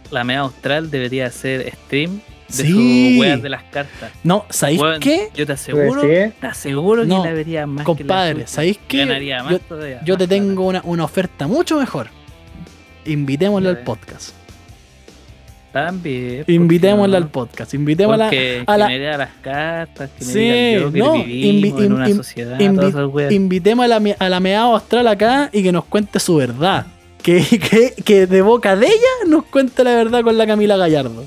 La MEA Austral debería hacer stream de Sí. sus weas de las cartas. No, ¿sabéis qué? Yo te aseguro, ¿Sí? te aseguro No, que la vería más que la Compadre. ¿sabéis qué? Ganaría más Yo, todavía, yo más te tengo una, una oferta mucho mejor. Invitémosle al podcast. También. ¿por qué Invitémosle no? al podcast. Invitémosle Porque a que la- me lea las cartas, que me Sí, diga yo que no, vivimos en una invi- sociedad, invi- todas esas weas. invitemos a la, me- a la meado astral acá y que nos cuente su verdad. Que, que, que de boca de ella nos cuente la verdad con la Camila Gallardo.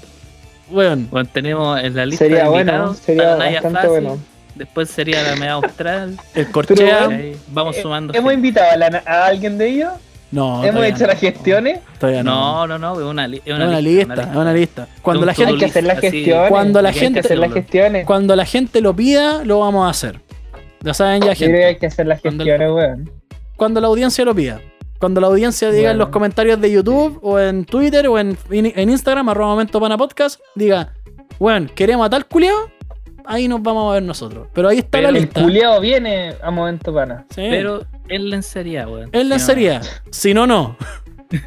Weón. Bueno, tenemos en la lista Sería de bueno, invitados sería a la Naya bastante Fácil, bueno. Después sería la MEA Austral. El corchea. bueno, vamos Eh, sumando. ¿Hemos gente. invitado a, la- a alguien de ellos? No, ¿Hemos hecho no. las gestiones? Todavía no. No, no, no, es una, li- una, una lista, lista, es una lista. Cuando la to-do Hay gente, que hacer las gestiones. Cuando la hay que gente- hacer las gestiones. cuando la gente lo pida, lo vamos a hacer. Ya saben ya, Yo creo que gente. hay que hacer las Cuando- gestiones, weón. Cuando la audiencia lo pida. Cuando la audiencia diga en los comentarios de YouTube o en Twitter o en, en Instagram, arroba momento pana podcast, diga, bueno, queremos a tal culiao, ahí nos vamos a ver nosotros. Pero ahí está Pero la El lista. culiao viene a momento pana. Sí. Pero en lencería, weón. no- lencería. Si no, no.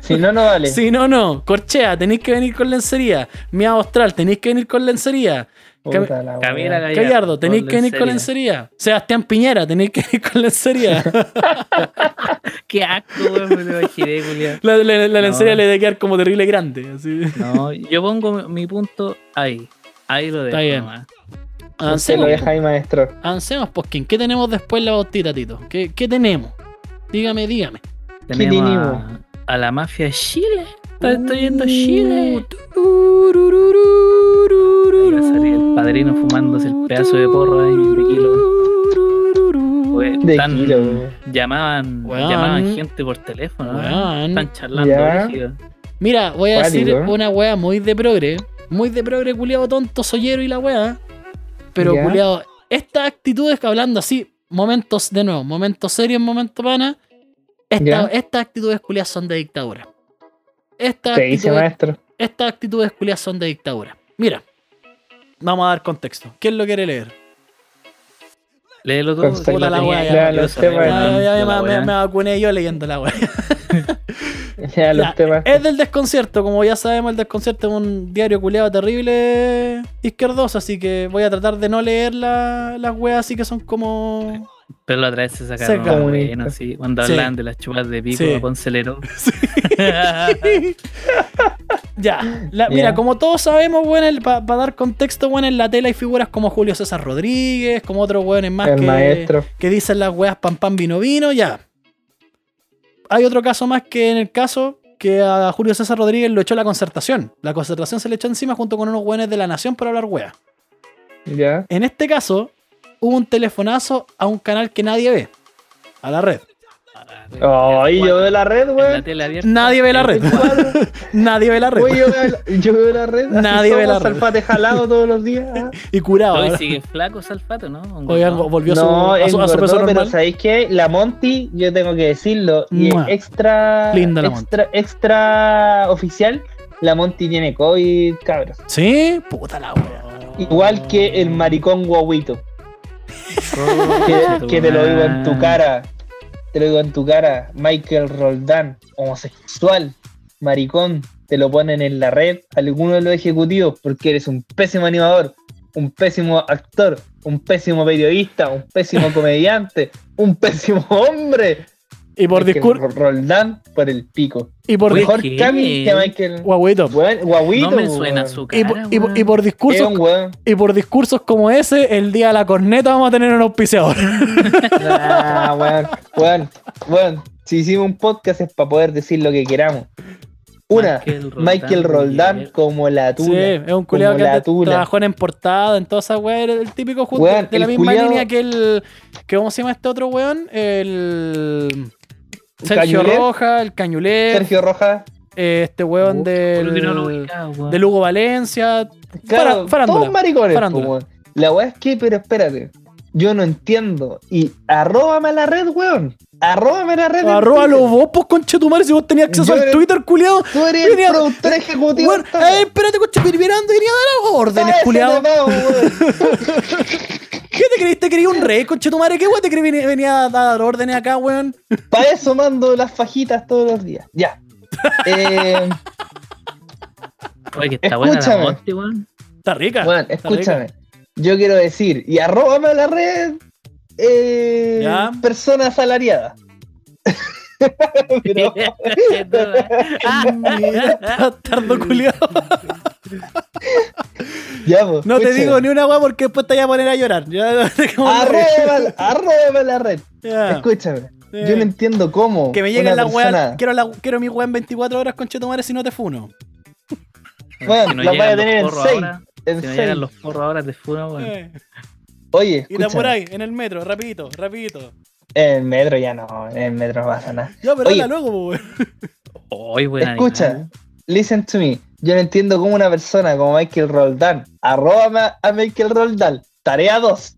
Si no, no vale. Si no, no. Corchea, tenéis que venir con lencería. Mía Austral, tenéis que venir con lencería. La Camila. Gallardo. Gallardo, tenéis que venir con lencería. Sebastián Piñera, tenéis que venir con lencería. Qué asco, weón, me lo imaginé, culiao. la, la- la lencería le debe quedar como terrible grande. Así. No, yo pongo mi, mi punto ahí. Ahí lo dejo. Está bien. nomás. Se lo Avancemos, deja ahí, maestro. avancemos, Poskin. ¿Qué tenemos después en la botita, Tito? ¿Qué, qué tenemos? Dígame, dígame. Tenemos tenemos? a, a la mafia de Chile. Está- Estoy yendo a Chile. Ahí va a salir el padrino fumándose el pedazo de porro ahí de kilo. Pues, De tan- kilo, weón. llamaban, llamaban gente por teléfono. ¿no? Weón. Están charlando. Mira, voy a decir una wea muy de progre. Muy de progre, culiado tonto, soyero y la wea. Pero, Ya. culiado, estas actitudes que hablando así, momentos, de nuevo, momentos serios, momentos pana. esta- Ya. estas actitudes culiadas son de dictadura. Estas Te dice, actitudes, maestro. estas actitudes culiadas son de dictadura. Mira, vamos a dar contexto. ¿Quién lo quiere leer? Léelo que puta la de me, vacuné yo leyendo la wea. Ya, los Ya, temas. Es del desconcierto, como ya sabemos, el desconcierto es un diario culeado terrible izquierdoso, así que voy a tratar de no leer la- las weas así que son como. Pero la otra vez se sacaron Comunista. buenos, sí, cuando Sí. hablan de las chupas de pico Sí. Poncelero. ya, la- mira, como todos sabemos, bueno, para dar contexto, bueno, en la tela hay figuras como Julio César Rodríguez, como otros weones más El que, maestro. que dicen las weas pam pam vino vino, ya. Hay otro caso más que en el caso que a Julio César Rodríguez lo echó la concertación. La concertación se le echó encima junto con unos weones de la nación por hablar weas. Ya. En este caso, hubo un telefonazo a un canal que nadie ve. A la red. Ay, yo veo la red, abierta. Nadie ve la red. nadie ve la red. Güey, yo, veo, yo veo la red. Nadie ve la red. Salfate jalado todos los días. Y curado. Hoy sigue flaco Salfato, ¿no? Oigan, No. volvió a su, No, a su, a su engordó, peso pero. ¿sabéis qué? La Monty, yo tengo que decirlo, y Mua. extra, Linda la extra, extra oficial, la Monty tiene COVID, cabros. Sí, puta la wea. Igual que el maricón guauito, que, que te lo digo en tu cara, te lo digo en tu cara, Michael Roldán, homosexual, maricón, te lo ponen en la red alguno de los ejecutivos porque eres un pésimo animador, un pésimo actor, un pésimo periodista, un pésimo comediante, un pésimo hombre. Y por Michael discur- Roldán por el pico. y por Mejor ¿qué? Cami que Michael. guaguito. Weón, guaguito. No me suena weón. su Y, cara. por- y por- y weón. por Es discursos weón. y por discursos como ese, el día de la corneta vamos a tener un auspiciador. Ah, weón, weón, weón. Si hicimos un podcast es para poder decir lo que queramos. Una, Michael Roldán, Michael Roldán Miguel. como la Sí, tula. es un culiado que la tula. trabajó en portada, en toda esa weá, era el típico justo Weón, de la el misma culiao- línea que el. Que ¿Cómo se llama este otro weón? El. Sergio Cañulet. Roja, el Cañulet, Sergio Rojas. eh, este weón no lo del. weón. De Lugo Valencia. Claro, todos maricones. weón. La weá es que, pero espérate. Yo no entiendo. Y arróbame a la red, weón. Arróbame a la red. Arróbalo vos, pues conchetumare, si vos tenías acceso Yo al era- Twitter, culiado. Tú eres el Venía- productor ejecutivo. Weón, eh, espérate, conche, mirando, quería dar órdenes, culiado. ¿Qué te creíste? ¿Te creí un rey, conchetumare? ¿Qué weón te creí venía, venía a dar órdenes acá, weón? Para eso mando las fajitas todos los días. Ya. Eh, Oye, que está buena la weón. Está rica. bueno, está rica. escúchame. Yo quiero decir, y arróbame a la red. Eh, persona asalariada. Pero- bastardo culiado. ya, pues, No te escúchame. digo ni una weá porque después te voy a poner a llorar. Ya, dejémoslo ahí. Arróbame, arróbame a la red. Ya. Escúchame. Sí. Yo no entiendo cómo. Que me lleguen las weas. Quiero, la, quiero mi weá en 24 horas, conchetumare, si no te funo. Bueno, Si no la vaya a los tener en porros seis. ahora, En Si no llegan los porros ahora, te funo, weón. Eh. Oye, Y de por escúchame. ahí, en el metro, rapidito, rapidito. En metro ya no, en el metro no pasa nada. Ya, pero Oye. habla luego, weón. Buena Escucha, animal. listen to me. Yo no entiendo cómo una persona como Michael Roldán, arróbame a Michael Roldán, tarea 2.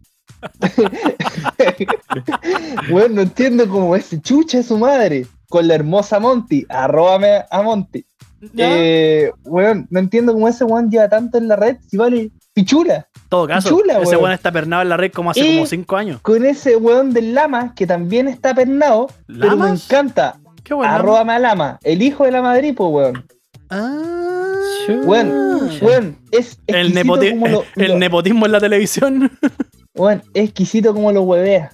bueno, no entiendo cómo ese chucha es su madre. Con la hermosa Monty, arróbame a Monty. Eh, weón, no entiendo cómo ese weón lleva tanto en la red si vale pichula. Todo caso, chula, ese weón. está pernado en la red como hace Y- como 5 años. Con ese weón del lama, que también está pernado, pero me ¿Lamas? encanta. Qué bueno. Arróbame a Lama, el hijo de la Madrid, pues weón. Ah. Weón, weón, es El, exquisito nepoti- lo, el lo- nepotismo en la televisión. weón, es exquisito como lo huevea.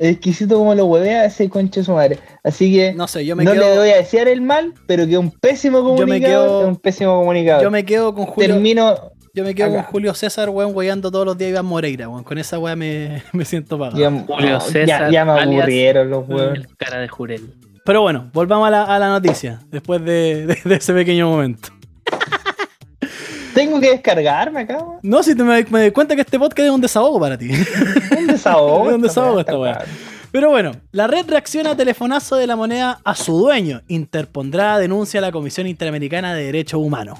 Exquisito como lo huevea ese conche de su madre. Así que no, sé, yo me le quedo. voy a desear el mal, pero que un pésimo me comunicador quedo- es un pésimo comunicador. Yo me quedo con Julio. Termino, Yo me quedo acá. con Julio César, weón, weyando todos los días a Iván Moreira, weón. Con esa weá me, me siento pagado. ya, Julio César, ya, me alias- aburrieron los weones. El cara de Jurel. Pero bueno, volvamos a la, a la noticia, después de, de- de ese pequeño momento. Tengo que descargarme acá, weón. No, si te me, me doy cuenta que este podcast es un desahogo para ti. Un desahogo. Es un desahogo esta weá. Pero bueno, la red reacciona a telefonazo de la moneda a su dueño. Interpondrá denuncia a la Comisión Interamericana de Derechos Humanos.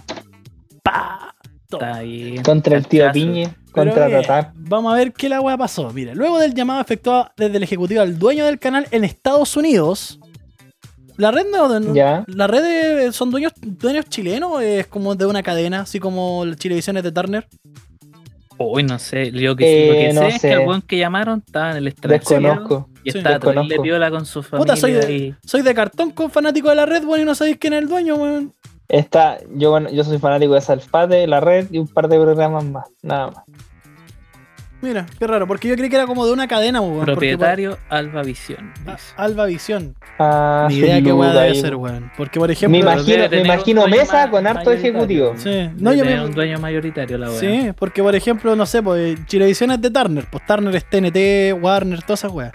Pa. Está bien. Contra el tío. Piñe, contra Tatar. Vamos a ver qué la weá pasó. Mire, luego del llamado efectuado desde el Ejecutivo al dueño del canal en Estados Unidos, la red no, Ya. la red de- son dueños, dueños chilenos es como de una cadena, así como las Chilevisiones de Turner. Uy, no sé. Yo que, lo que Eh, no sé es que el weón que llamaron estaba en el extranjero Desconozco. y Sí. terrible Desconozco. piola con su familia. Puta, soy de, y- soy de cartón con fanático de la red, weón, y no sabéis quién es el dueño, weón. Está, yo, bueno, yo soy fanático de Salfate, la red y un par de programas más, nada más. Mira, qué raro, porque yo creí que era como de una cadena, weón. porque Propietario Alba Visión. por- dice. A- Alba Visión. Ah, Ni idea qué weá luga debe ser, weón. Porque, por Me ejemplo. Imagino, me imagino mesa con harto ejecutivo. Sí, no, yo me. un dueño mayoritario la weá. Sí, porque por ejemplo, no sé, pues Chilevisión es de Turner, pues Turner es TNT, Warner, todas esas weas.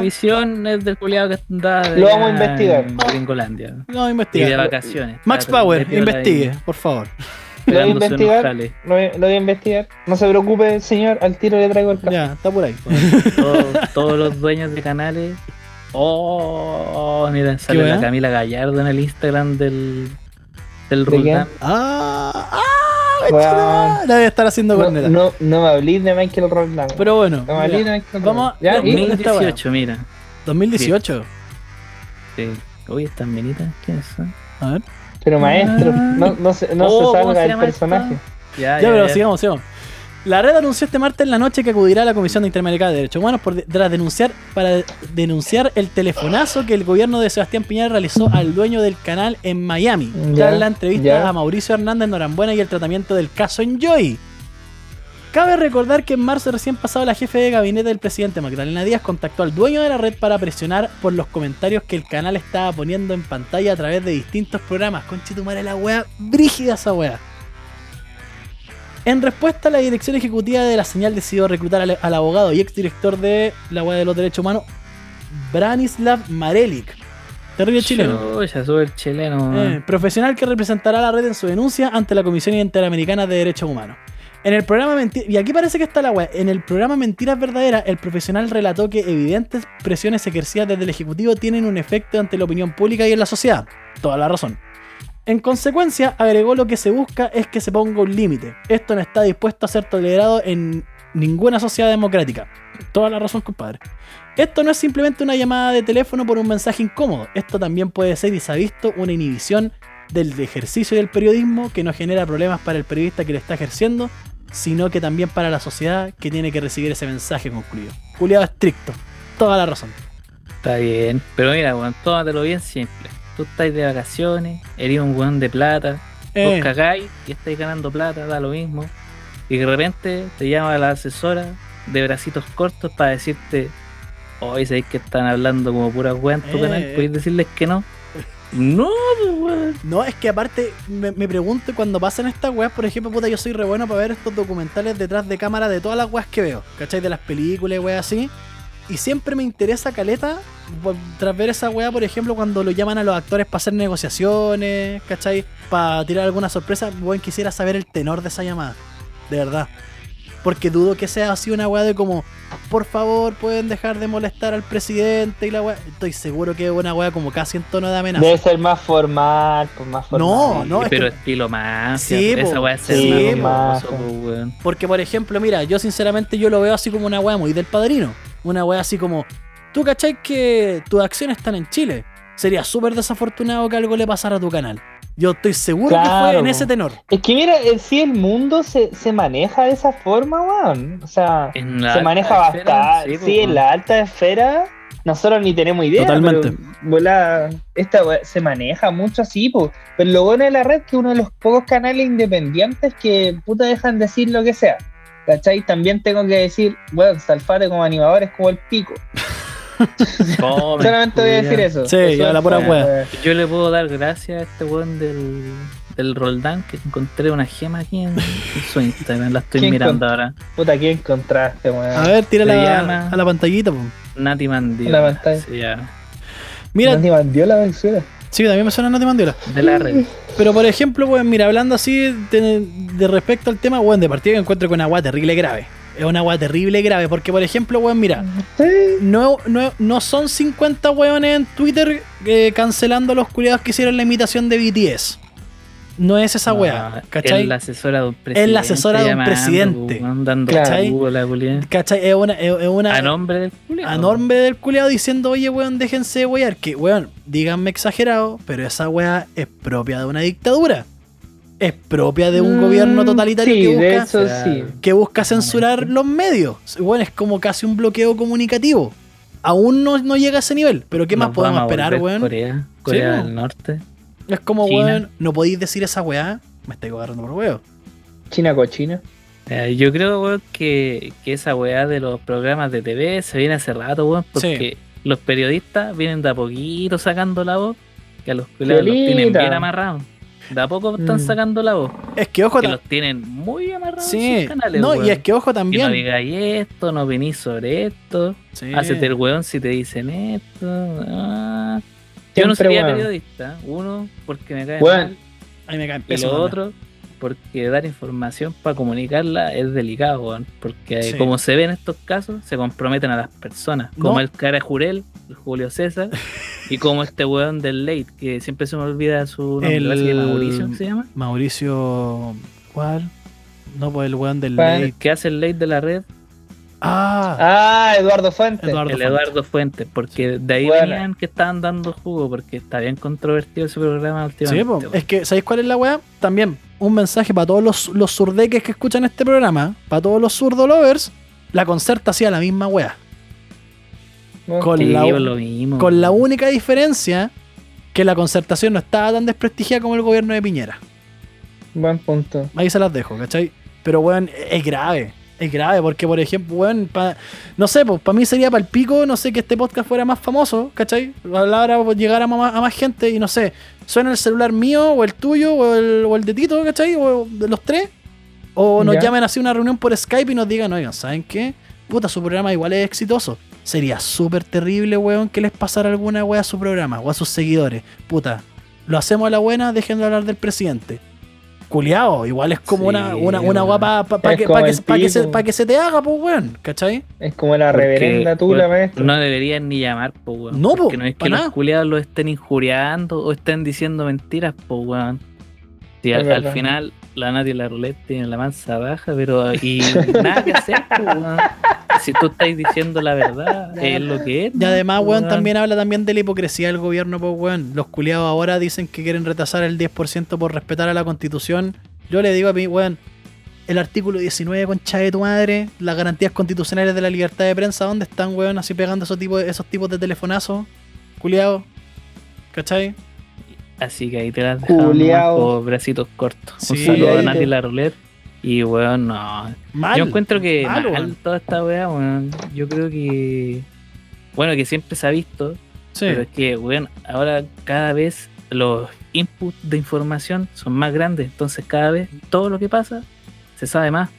Visión es del culiado que anda de Lo vamos a investigar. en Gringolandia. no, Y de vacaciones. Max Está Power, investigue, por favor. Lo voy a investigar. jales. Lo voy, lo voy a investigar. No se preocupe, señor, al tiro le traigo el café. Ya, está por ahí. todos, todos los dueños de canales. Oh, mira, sale la Camila Gallardo en el Instagram del, del ¿De. Ah, ah, Weón. la debe estar haciendo No, corneta. no, no me hablé de Michael Roldán. Pero bueno, no me hablé de Michael vamos a- ¿Ya? ¿Y? Mira esta weá. 2018, mira. 2018. Sí. Uy, estas menitas, ¿quiénes son? A ver. Pero maestro, no, no se, no Oh, se ¿cómo salga llama personaje. esto? Ya, Ya, pero sigamos, sigamos. La red anunció este martes en la noche que acudirá a la Comisión Interamericana de Derechos Humanos por de- tras denunciar para denunciar el telefonazo que el gobierno de Sebastián Piñera realizó al dueño del canal en Miami. Ya, tras la entrevista ya. a Mauricio Hernández Norambuena y el tratamiento del caso Enjoy. Cabe recordar que en marzo recién pasado la jefe de gabinete del presidente Magdalena Díaz contactó al dueño de la red para presionar por los comentarios que el canal estaba poniendo en pantalla a través de distintos programas. Conchetumare la wea, brígida esa wea. En respuesta, la dirección ejecutiva de la señal decidió reclutar al, al abogado y exdirector de la wea de los derechos humanos, Branislav Marelik. Terrible chileno. Chileno. Eh, profesional que representará a la red en su denuncia ante la Comisión Interamericana de Derechos Humanos. En el programa Menti- y aquí parece que está la web. En el programa Mentiras Verdaderas, el profesional relató que evidentes presiones ejercidas desde el Ejecutivo tienen un efecto ante la opinión pública y en la sociedad. Toda la razón. En consecuencia, agregó lo que se busca es que se ponga un límite. Esto no está dispuesto a ser tolerado en ninguna sociedad democrática. Toda la razón, compadre. Esto no es simplemente una llamada de teléfono por un mensaje incómodo. Esto también puede ser y se ha visto una inhibición del ejercicio del periodismo que no genera problemas para el periodista que lo está ejerciendo, sino que también para la sociedad que tiene que recibir ese mensaje concluido. Culiado estricto. Toda la razón. Está bien. Pero mira, weón, tómatelo bien simple. Tú estás de vacaciones, eres un weón de plata, Eh, vos cagáis y estáis ganando plata, da lo mismo. Y de repente te llama la asesora de bracitos cortos para decirte, hoy sabéis que están hablando como pura weá en tu Eh, canal. ¿podéis decirles que no? No, pues, weón. No, es que aparte me, me pregunto cuando pasan estas weas, por ejemplo, puta, yo soy re bueno para ver estos documentales detrás de cámara de todas las weas que veo, ¿cachai? De las películas y weas así. Y siempre me interesa caleta tras ver esa wea, por ejemplo, cuando lo llaman a los actores para hacer negociaciones, ¿cachai? Para tirar alguna sorpresa, weón, quisiera saber el tenor de esa llamada. De verdad. Porque dudo que sea así una weá de como, por favor, pueden dejar de molestar al presidente y la weá. Estoy seguro que es una weá como casi en tono de amenaza. Debe ser más formal, pues más formal. No, no, es pero que- estilo más. Sí, po. esa weá es Sí, más weón. Porque, por ejemplo, mira, yo sinceramente yo lo veo así como una weá muy del padrino. Una weá así como, tú cachai que tus acciones están en Chile. Sería súper desafortunado que algo le pasara a tu canal. Yo estoy seguro que fue en ese tenor. Es que mira, en sí el mundo se, se maneja de esa forma, weón. O sea, En la se maneja bastante. Sí, en la alta esfera nosotros ni tenemos idea. Totalmente. pero, volá, esta weá se maneja mucho así, po. Pero lo bueno de la red es que uno de los pocos canales independientes que puta dejan decir lo que sea. ¿Cachai? También tengo que decir, bueno, Salfate como animador es como el pico. Fome, Solamente voy a decir eso. Sí, Eso ya la pura weón. Yo le puedo dar gracias a este weón del, del Roldán que encontré una gema aquí en, en su Instagram. La estoy ¿Quién mirando ahora. Puta, ¿quién encontraste, weón? A ver, tira Se la, llama- a la pantallita. po. Nati Mandiola. La pantalla. llama, Mira, Nati Mandiola, Venezuela. sí, también me suena Nati Mandiola. de la red. Pero por ejemplo, weón, mira, hablando así de, de respecto al tema, weón, de partida que encuentro con una weá terrible grave. Es una weá terrible grave. Porque, por ejemplo, weón, mira, Sí. no, no, no son 50 weones en Twitter eh, cancelando a los culiados que hicieron la imitación de BTS. No es esa weá, ¿cachai? Es la asesora de un presidente. la asesora de un presidente. weón, Dando Claro. jugo a la culiao. ¿Cachai? Es una, es, es una A nombre del culiao. a nombre del culiado diciendo, oye, weón, déjense de wear. Que, weón, díganme exagerado, pero esa weá es propia de una dictadura. Es propia de un Mm, gobierno totalitario sí, que de busca, eso Será- sí. que busca censurar los medios. Bueno, es como casi un bloqueo comunicativo. Aún no, no llega a ese nivel, pero ¿qué más podemos esperar, weón? Corea, Corea Sí, del Norte. Es como, China. weón, no podéis decir esa weá. Me estoy agarrando por weón. China cochina. Eh, yo creo, weón, que, que esa weá de los programas de TV se viene hace rato, weón, porque los periodistas vienen de a poquito sacando la voz, que a los culiados los tienen bien amarrados. De a poco están Mm. sacando la voz, Es que ojo, que los tienen muy amarrados en sí, sus canales, no, y es que ojo Y no también. digáis esto, no venís sobre esto, Sí. hacete el weón si te dicen esto. ah. Yo no sería weón. periodista, uno, porque me cae mal, Ahí me caen y lo otro, porque dar información para comunicarla es delicado, weón. Porque Sí. como se ve en estos casos, se comprometen a las personas. Como el cara Jurel, el Julio César, y como este weón del Late, que siempre se me olvida su nombre, El- que Mauricio se llama. Mauricio. ¿Cuál? No, pues el weón del ¿Cuál? late. El que hace el Late de la red, Ah, Ah, Eduardo Fuentes. Eduardo el Fuentes. Eduardo Fuentes, porque de ahí Buena. venían que estaban dando jugo, porque está bien controvertido ese programa Sí, últimamente. po. weón. es que, ¿sabéis cuál es la weá? También, un mensaje para todos los, los surdeques que escuchan este programa, para todos los zurdo lovers, la concerta hacía la misma weá. ¿No? Con, Sí, la, pues lo mismo. con la única diferencia que la concertación no estaba tan desprestigiada como el gobierno de Piñera. Buen punto. Ahí se las dejo, ¿cachai? Pero weón, es grave. Es grave, porque por ejemplo, weón, pa- no sé, pues para mí sería para el pico, no sé, que este podcast fuera más famoso, ¿cachai? Hablara, pues, llegara a más, a más gente y no sé, suena el celular mío o el tuyo o el, o el de Tito, ¿cachai? O de los tres. O nos Ya. llamen así a una reunión por Skype y nos digan, oigan, ¿saben qué? Puta, su programa igual es exitoso. Sería súper terrible, weón, que les pasara alguna wea a su programa o a sus seguidores. Puta, lo hacemos a la buena, dejen de hablar del presidente. Culeado, igual es como Sí, una, una, una guapa para que, como pa que, pa que se, pico. pa que se te haga, pues, weón, ¿cachai? Es como la Porque, reverenda tula, maestro. No deberían ni llamar, po, weón. No, po, Porque no es pa' que nada. los culiados lo estén injuriando o estén diciendo mentiras, po, weón. Si al, final la Nati y la Ruleta tienen la mansa baja, pero y nada que hacer. Si tú estás diciendo la verdad, es lo que es. Y además, Po, weón, también habla también de la hipocresía del gobierno, pues, weón. Los culiados ahora dicen que quieren retrasar el 10% por respetar a la constitución. Yo le digo a mí, weón, el artículo 19, concha de tu madre, las garantías constitucionales de la libertad de prensa, ¿dónde están, weón? Así pegando esos tipos, esos tipos de telefonazos, culiados. ¿Cachai? Así que ahí te las dejamos por bracitos cortos. Un Sí, saludo ahí a Nati la Ruleta. Y weón, no. Mal. Yo encuentro que mal, toda esta weá, weón. Yo creo que. Bueno, que siempre se ha visto, Sí. pero es que, weón, ahora cada vez los inputs de información son más grandes. Entonces, cada vez todo lo que pasa se sabe más.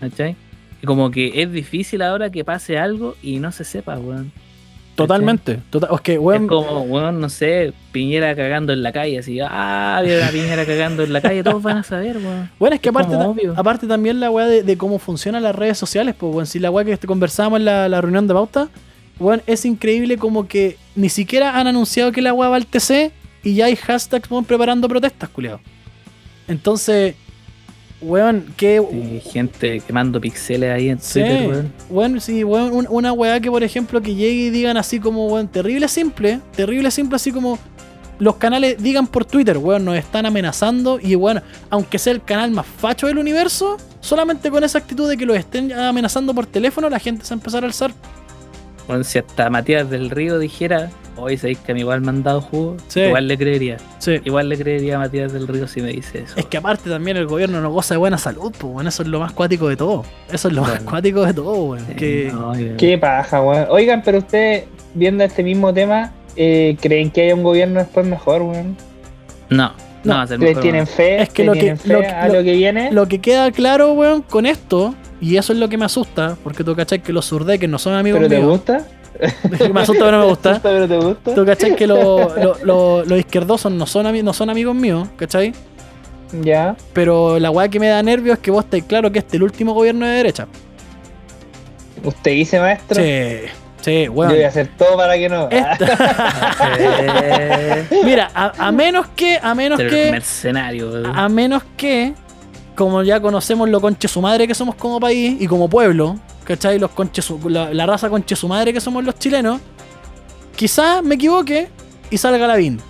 ¿Cachai? Y como que es difícil ahora que pase algo y no se sepa, weón. Totalmente. Total, es que, weón, Es como, weón, no sé, Piñera cagando en la calle, así, ah, una Piñera cagando en la calle, todos van a saber, weón. Bueno, es que Es aparte, obvio. aparte también la weá de, de cómo funcionan las redes sociales, pues, weón, si la weá que este- conversábamos en la, la reunión de pauta, weón, es increíble como que ni siquiera han anunciado que la weá va al TC y ya hay hashtags, weón, preparando protestas, culiado. Entonces, weón, que... Gente quemando pixeles ahí en Sí, Twitter, weón. weón, sí, weón, un- una weá que, por ejemplo, que llegue y digan así como, weón, terrible simple, terrible simple, así como los canales digan por Twitter, weón, nos están amenazando y, bueno, aunque sea el canal más facho del universo, solamente con esa actitud de que los estén amenazando por teléfono, la gente se va a empezar a alzar. Bueno, si hasta Matías del Río dijera, hoy sabéis que a mí igual me han dado jugo, Sí. igual le creería. Sí. Igual le creería a Matías del Río si me dice eso. Es que aparte también el gobierno no goza de buena salud, pues, weón, eso es lo más cuático de todo. Eso es lo más Bueno. cuático de todo, weón. Sí, que... no, Qué paja, weón. Oigan, pero ustedes, viendo este mismo tema, eh, ¿creen que haya un gobierno después mejor, weón? no, no, No, va a ser ¿Le mejor, tienen fe? Es que ¿Le lo que- fe lo que- a lo- lo que viene? Lo que queda claro, weón, con esto, y eso es lo que me asusta, porque tú cachai que los surdeques no son amigos ¿Pero te gusta? me asusta, pero no me gusta. ¿Pero te gusta? Tú cachai que lo- lo- lo- los izquierdosos no son, no son amigos míos, ¿cachai? Ya. Pero la weá que me da nervio es que vos estáis claro que este es el último gobierno de derecha. ¿Usted dice, maestro? Sí, sí, Yo voy a weón. hacer todo para que no. Mira, a, a menos que, a menos ser que, mercenario, a menos que, como ya conocemos lo conche su madre que somos como país y como pueblo, ¿cachai? Los conche su- la, la raza conche su madre que somos los chilenos, quizás me equivoque y salga la BIN.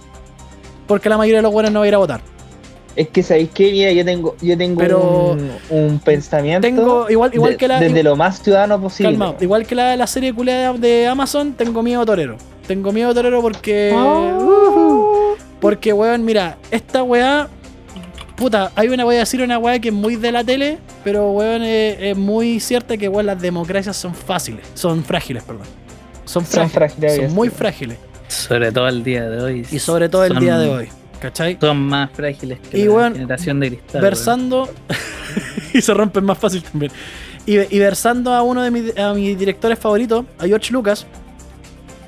Porque la mayoría de los buenos no va a ir a votar. Es que sabéis que, mira, yo tengo, yo tengo Pero un, un pensamiento Tengo, igual, igual de- que la. desde lo más ciudadano posible. Calma, igual que la, la serie culiada de Amazon, tengo miedo a torero. Tengo miedo a torero porque. Oh. Porque, weón, mira, esta weá. Puta, hay una, voy a decir una weá que es muy de la tele, pero weón, es, es muy cierta que weón, las democracias son fáciles. Son frágiles, perdón. Son Son frágiles. Son muy frágiles. Sobre todo el día de hoy. Y sobre todo el día de hoy. ¿Cachai? Son más frágiles que Y, la weón, generación de cristal. versando y se rompen más fácil también y, y versando a uno de mis, a mis directores favoritos a George Lucas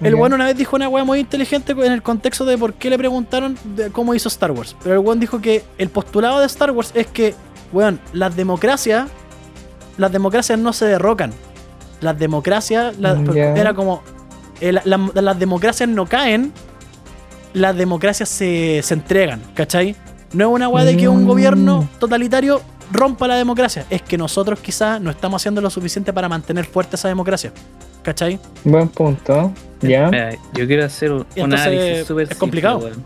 el Ya. bueno una vez dijo una weá muy inteligente en el contexto de por qué le preguntaron de cómo hizo Star Wars pero el weón dijo que el postulado de Star Wars es que weón las democracias las democracias no se derrocan las democracias la- Ya. era como eh, la- la- las democracias no caen las democracias se, se entregan, ¿cachai? No es una weá de que un Mm. gobierno totalitario rompa la democracia, es que nosotros quizás no estamos haciendo lo suficiente para mantener fuerte esa democracia, ¿cachai? Buen punto. Ya. Mira, yo quiero hacer un, entonces, análisis súper es complicado. simple, weón.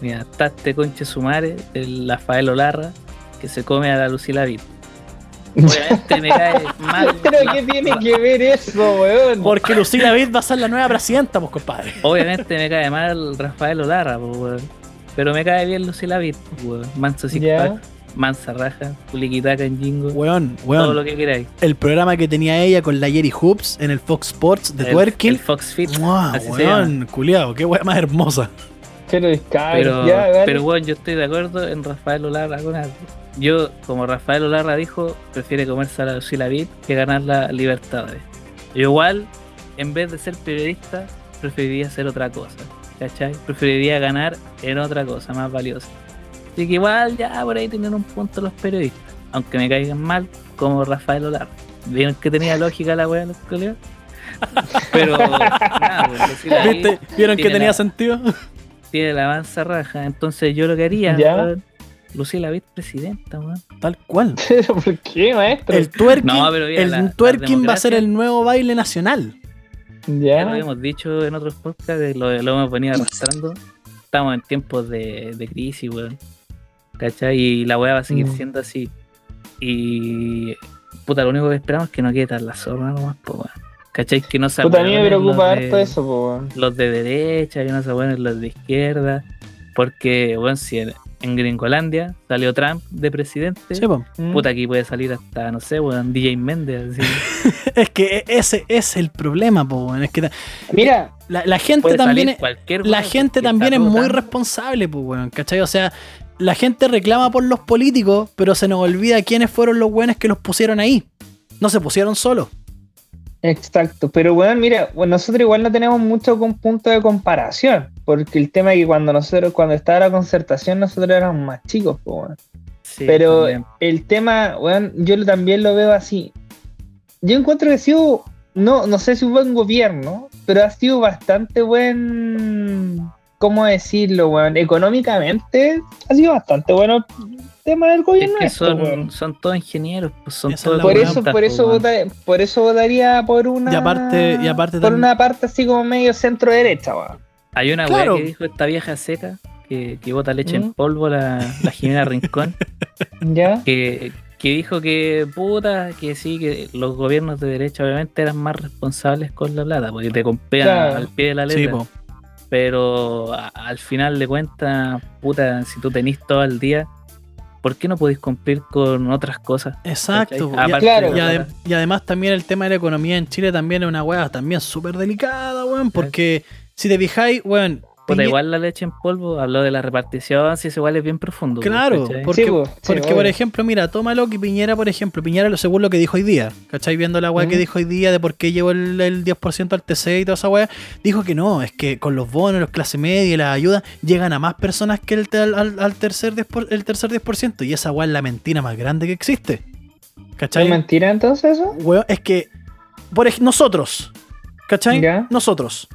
Mira, está este conche su madre, el Rafael Olarra, que se come a la Lucila Vid. Obviamente me cae mal. ¿Pero la- qué tiene que ver eso, weón? Porque Lucila Vid va a ser la nueva presidenta, pues compadre. Obviamente me cae mal Rafael Olarra, po, weón. Pero me cae bien Lucila Vid, po, weón. Manso Ya. simpático. Mansa raja, culiquitaca en jingo, Weón, todo weón. lo que queráis. El programa que tenía ella con la Jerry Hoops en el Fox Sports de El- Twerking. El Fox Fit. ¡Mua, así se weón, culiao, qué weá más hermosa. Pero ya, pero bueno, yo estoy de acuerdo en Rafael Olarra con algo. Yo, como Rafael Olarra dijo, prefiere comerse a la que ganar la Libertadores. Yo igual, en vez de ser periodista, preferiría hacer otra cosa. ¿Cachai? Preferiría ganar en otra cosa más valiosa. Así que igual ya por ahí tienen un punto los periodistas. Aunque me caigan mal, como Rafael Olarra. Vieron que tenía lógica la wea de los colegas. Pero nada, pues. ¿Vieron que tenía la- sentido? tiene la mansa raja. Entonces yo lo que haría, Ya. Lucila Vid presidenta, weón. Tal cual. Pero ¿por qué, maestro? El twerking, No, pero mira, el la- la twerking va a ser el nuevo baile nacional. Ya lo Ya. hemos dicho en otros podcasts, lo, lo hemos venido arrastrando. Estamos en tiempos de, de crisis, weón. ¿Cachai? Y la weá va a seguir Mm. siendo así. Y. Puta, lo único que esperamos es que no quede tan la zorra nomás, po, weón. ¿Cachai? Que no se Puta, a mí me preocupa los de- harto eso, po, weón. Los de derecha, que no se ahueonen los de izquierda. Porque, bueno, si en, en Gringolandia salió Trump de presidente, Sí, po. Mm. puta, aquí puede salir hasta, no sé, weón, DJ Méndez. así. Es que ese es el problema, po, weón. Es que Mira, la, la gente también es, la weón, gente también es muy responsable, pues, weón, ¿cachai? O sea, la gente reclama por los políticos, pero se nos olvida quiénes fueron los buenos que los pusieron ahí. No se pusieron solos. Exacto, pero bueno, mira, bueno, nosotros igual no tenemos mucho con punto de comparación, porque el tema es que cuando nosotros, cuando estaba la concertación, nosotros éramos más chicos, pues. Sí, pero también. el tema, weón, yo también lo veo así. Yo encuentro que ha sido, no, no sé si un buen gobierno, pero ha sido bastante buen, ¿cómo decirlo, weón? Económicamente ha sido bastante bueno el tema del Es gobierno. que esto, weón. son, son todos ingenieros, pues son es todos la Por eso, por pues, eso, vota- por eso votaría por una. Y aparte- y aparte por una parte así como medio centro derecha, weón. Hay una Claro. weá que dijo esta vieja seca que, que bota leche ¿Mm? en polvo, la, la Jimena Rincón, ¿Ya? que, que dijo que puta, que sí, que los gobiernos de derecha obviamente eran más responsables con la plata, porque te compean Claro. al pie de la letra. Sí, po. Pero a- al final de cuentas, puta, si tú tenís todo el día, ¿por qué no podéis cumplir con otras cosas? Exacto. Y- Aparte Claro. Y, y además también el tema de la economía en Chile también es una weá también súper delicada, weón. Porque si te fijáis, weón. Puta, igual la leche en polvo, habló de la repartición, si eso igual es bien profundo. Claro, ¿cachai? porque, Sí, po, sí, porque por ejemplo, mira, tómalo que Piñera, por ejemplo, Piñera, lo- según lo que dijo hoy día, ¿cachai? Viendo la weá que dijo hoy día de por qué llevó el, el 10% al TC y toda esa weá, dijo que no, es que con los bonos, los clase media y las ayudas, llegan a más personas que el, al, al- tercer 10%, por- el tercer 10%, y esa weá es la mentira más grande que existe. ¿Es ¿Cachai? mentira entonces eso? Weón, es que, por ej- nosotros, ¿cachai? Ya. Nosotros.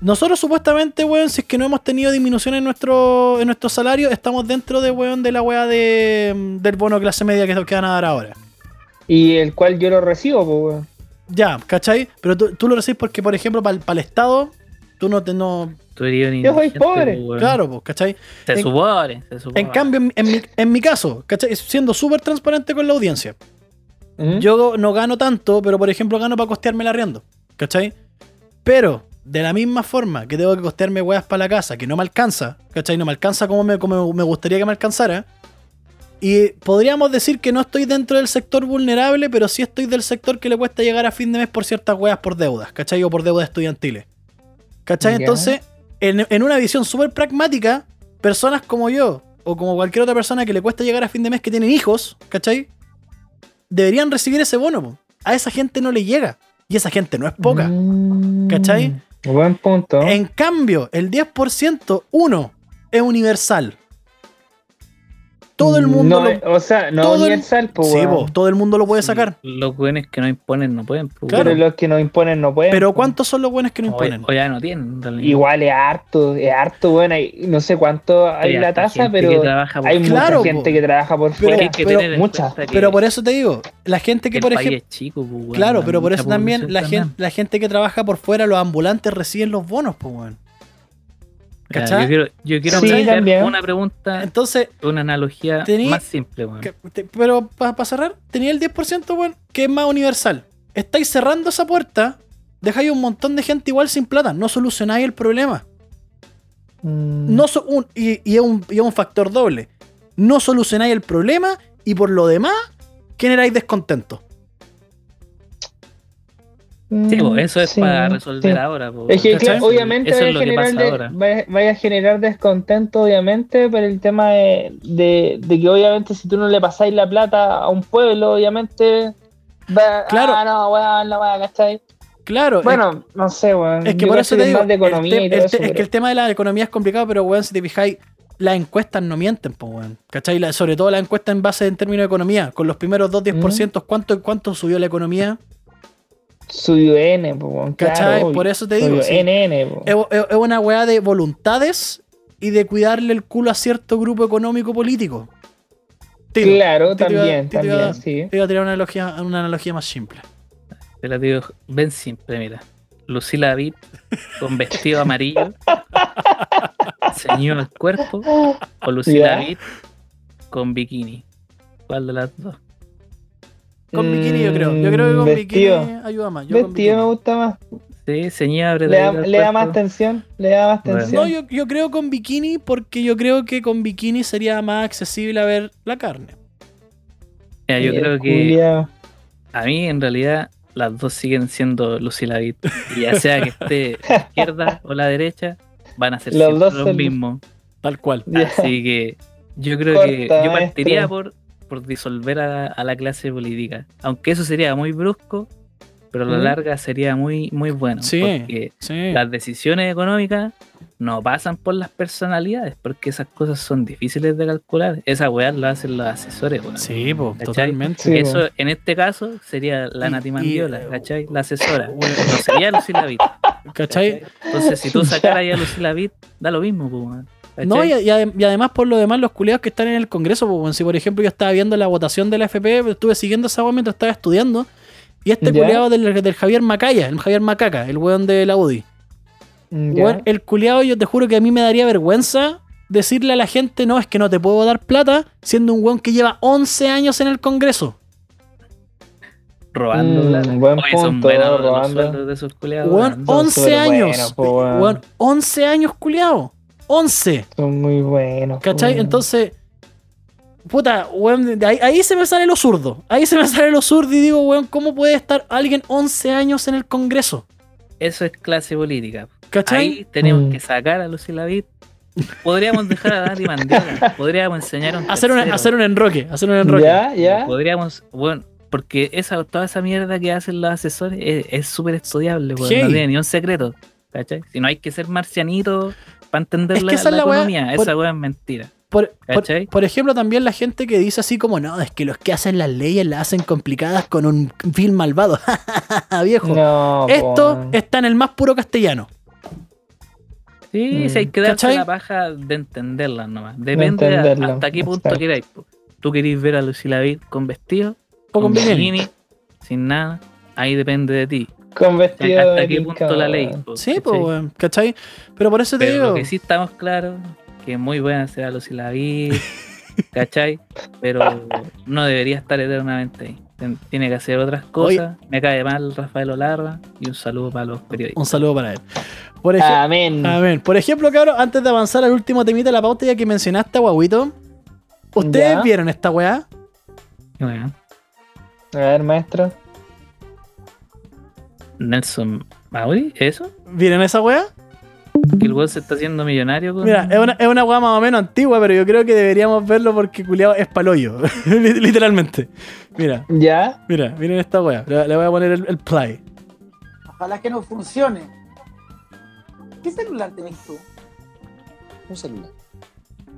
Nosotros supuestamente, weón, si es que no hemos tenido disminución en nuestro, en nuestro salario, estamos dentro de, weón, de la weá de, del bono clase media que, que van a dar ahora. Y el cual yo lo recibo, pues, weón. Ya, ¿cachai? Pero tú, tú lo recibes porque, por ejemplo, para el Estado, tú no te... No, Tú eres un Yo soy pobre. weón. claro, pues, ¿cachai? Se En- supone, se supone. En cambio, en, en mi, en mi caso, ¿cachai? Siendo súper transparente con la audiencia. ¿Mm? Yo no gano tanto, pero por ejemplo gano para costearme el arriendo. ¿Cachai? Pero, de la misma forma que tengo que costearme weas para la casa, que no me alcanza, ¿cachai? No me alcanza como me, como me gustaría que me alcanzara. Y podríamos decir que no estoy dentro del sector vulnerable, pero sí estoy del sector que le cuesta llegar a fin de mes por ciertas weas por deudas, ¿cachai? O por deudas estudiantiles. ¿Cachai? Entonces, en, en una visión súper pragmática, personas como yo, o como cualquier otra persona que le cuesta llegar a fin de mes que tienen hijos, ¿cachai? Deberían recibir ese bono. po. A esa gente no le llega. Y esa gente no es poca. Mm. ¿Cachai? Buen punto. En cambio, el 10%, uno, es universal. Todo el mundo No, lo, o sea, no todo el- universal, pues, Sí, po, todo el mundo lo puede sacar. Los buenos que no imponen no pueden. pues, Claro. Pero los que nos imponen no pueden. Pero po. ¿cuántos son los buenos que no O, imponen? o ya no tienen. Igual es harto, es harto, bueno, hay- no sé cuánto hay Hay la tasa, pero hay. Claro, mucha po. gente que trabaja por Pero- fuera. hay que pero- mucha. Pero por eso te digo, la gente que, el por país ejemplo... es chico, pues, weón, Claro, pero por eso también la también. gente, la gente que trabaja por fuera, los ambulantes reciben los bonos, pues, weón. Yo quiero, yo quiero Sí, también. una pregunta, Entonces, una analogía Tení- más simple, weón. que- te- pero para cerrar, tenía el 10%, weón, que es más universal. Estáis cerrando esa puerta, dejáis un montón de gente igual sin plata, no solucionáis el problema. Mm, No so- un- y, y es un, y es un factor doble. no solucionáis el problema y por lo demás generáis descontento. Mm, Sí, po, eso es sí, para resolver sí. ahora. po. Es que, obviamente Eso vaya es a, que generar pasa de- ahora. vaya- vaya a generar descontento, obviamente, por el tema de, de- de que obviamente si tú no le pasáis la plata a un pueblo, obviamente va, Claro. ah, no, weón, no. Claro, Bueno, no sé, weón. es que Yo por eso te digo, más de el economía te- y todo el eso, te- es que pero- el tema de la economía es complicado, pero weón, si te fijáis, las encuestas no mienten, pues weón. ¿Cachai? La- sobre todo las encuestas en base en términos de economía. Con los primeros dos 10%, ¿cuánto, ¿cuánto subió la economía? Subió N. Por eso te digo, Subió sí. NN, po. Es, una weá de voluntades y de cuidarle el culo a cierto grupo económico político. Tiro. Claro, Te iba- también, te iba- también, sí. Te voy a tirar una analogía, una analogía más simple. Te la digo, ven simple, mira. Lucila David con vestido amarillo, ceñido el cuerpo, o Lucila. David con bikini. ¿Cuál de las dos? Con bikini yo creo. Yo creo que con Mm, vestido. bikini ayuda más. Yo Vestido me gusta más. Sí, ceñida, Le da, le da más tensión. Le da más Bueno. tensión. No, yo, yo creo con bikini porque yo creo que con bikini sería más accesible a ver la carne. Mira, yo creo que culiao. a mí en realidad las dos siguen siendo Lucila ya sea que esté a la izquierda o la derecha, van a ser Los siempre dos los mismos. Tal cual. Así que yo creo Corta, que yo partiría maestro. por, por disolver a, a la clase política. Aunque eso sería muy brusco, pero a la ¿Mm? larga sería muy, muy bueno. Sí. Porque Sí. las decisiones económicas no pasan por las personalidades, porque esas cosas son difíciles de calcular. Esa weá lo hacen los asesores. Sí, po, totalmente. Sí, Eso po. en este caso sería la Y- Nati Mandiola, eh, ¿cachai? La asesora. No sería Lucila David. ¿Cachai? Entonces, si tú sacaras ahí a Lucila David, da lo mismo, pues, weón. No, y, además por lo demás los culiados que están en el Congreso, pues, si por ejemplo yo estaba viendo la votación de la FP, estuve siguiendo esa weá mientras estaba estudiando, y este ¿Ya? culiado del, del Javier Macaya, el Javier Macaca, el weón de la UDI. Mm. Weón, el culiado yo te juro que a mí me daría vergüenza decirle a la gente, no, es que no te puedo dar plata, siendo un weón que lleva 11 años en el Congreso. robando Mm, plata. buen Oye, son punto, buenos los robando. sueldos de esos culiados. Weón, weón. son 11 súper años. po, weón. Weón, 11 años culiado. 11. Son muy buenos. ¿Cachai? Entonces, puta, weón, de ahí, ahí se me sale lo zurdo. Ahí se me sale lo zurdo y digo, weón, ¿cómo puede estar alguien 11 años en el Congreso? Eso es clase política. ¿Cachai? Ahí tenemos Mm. que sacar a Lucila David. Podríamos dejar a Dani Mandiola. Podríamos enseñar a un hacer, una- tercero. hacer un enroque, hacer un enroque. Ya, ya. Podríamos, bueno, porque esa, toda esa mierda que hacen los asesores es- es súper estudiable, weón, Hey. no tiene ni un secreto. ¿Cachai? Si no hay que ser marcianito para entender Es que la, esa es la economía, esa weá es mentira. Por, por- ejemplo, también la gente que dice así como, no, es que los que hacen las leyes las hacen complicadas con un film malvado. Viejo. No, Esto está en el más puro castellano. Sí, Mm. sí, hay que darse ¿Cachai? la paja de entenderla nomás. Depende de hasta qué punto exacto. queráis. Tú queréis ver a Lucila David con vestido, O con bikini. sin nada, ahí depende de ti. Con vestido hasta de qué punto la ley. po, Sí, ¿cachai? pues, weón, ¿cachai? Pero por eso te Pero digo. lo que sí estamos claros, que muy buena será Lucila David, ¿cachai? Pero no debería estar eternamente ahí. Tiene que hacer otras cosas. Me cae mal Rafael Olarra y un saludo para los periodistas. Un saludo para él. Por. Amén. Por ejemplo, cabrón, antes de avanzar al último temita de la pauta, ya que mencionaste a Guaguito, ¿ustedes Ya. vieron esta weá? Bueno, A ver, maestro. Nelson Mauri, ¿eso? ¿Vieron esa weá? Que el weón se está haciendo millonario con. Mira, es una, es una weá más o menos antigua, pero yo creo que deberíamos verlo porque culiado es paloyo. Literalmente. Mira, Ya. mira, miren esta weá. Le, le voy a poner el, el play. Ojalá que no funcione. ¿Qué celular tenés tú? Un celular.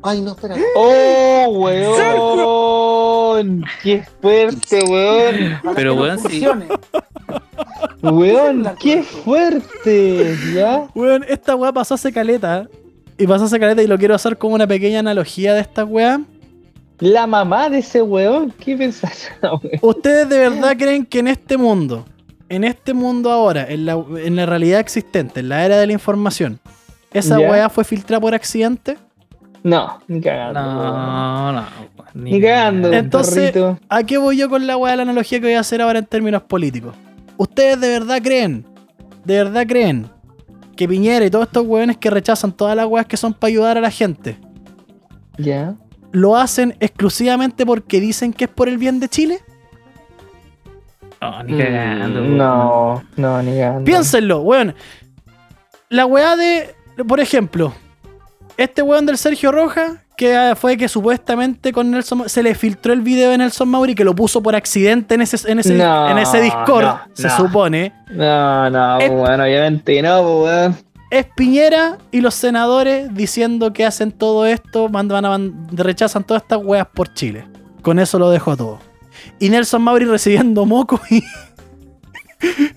Ay, no, espera. ¡Oh, weón! ¡Qué fuerte, weón! Pero, weón, sí. ¡Weón! ¡Qué fuerte! ¿Ya? Weón, esta weá pasó hace caleta. Y pasó hace caleta y lo quiero hacer como una pequeña analogía de esta weá. La mamá de ese weón, ¿qué pensás? weón? ¿Ustedes de verdad creen que en este mundo, en este mundo ahora, en la, en la realidad existente, en la era de la información, esa Ya. weá fue filtrada por accidente? No, ni cagando. No, no. Ni cagando, Entonces- perrito. ¿A qué voy yo con la weá de la analogía que voy a hacer ahora en términos políticos? ¿Ustedes de verdad creen, de verdad creen que Piñera y todos estos weones que rechazan todas las weas que son para ayudar a la gente, Ya. lo hacen exclusivamente porque dicen que es por el bien de Chile? No, ni cagando. Mm, No, no, ni cagando. Piénsenlo, weón. La weá de, por ejemplo, este weón del Sergio Roja, que ah, fue que supuestamente con Nelson se le filtró el video de Nelson Mauri que lo puso por accidente en ese, en ese, No, en ese Discord, no, se no. supone. No, no, Es- bueno, obviamente no, pues, weón. Es Piñera y los senadores diciendo que hacen todo esto, mandan, van a rechazan todas estas weas por Chile. Con eso lo dejo todo. Y Nelson Mauri recibiendo moco y,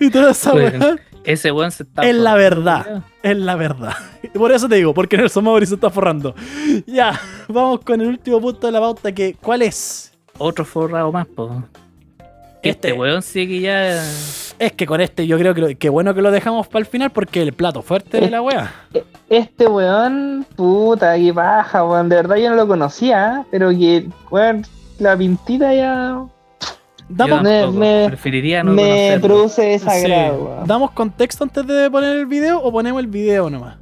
y toda esa wea. Ese weón se está. Es la verdad. Es la verdad. Y Por eso te digo, porque Nelson Mauri se está forrando. Ya, vamos con el último punto de la pauta que ¿cuál es? Otro forrado más, po. Este- Este weón sí que ya. Es que con este yo creo que, lo- que bueno que lo dejamos para el final porque el plato fuerte de la wea. Este weón, puta, qué paja, weón. De verdad yo no lo conocía, pero que, weón, la pintita ya Damos, Me- Preferiría no me conocerlo. produce sí, desagrado, weón. ¿Damos contexto antes de poner el video o ponemos el video nomás?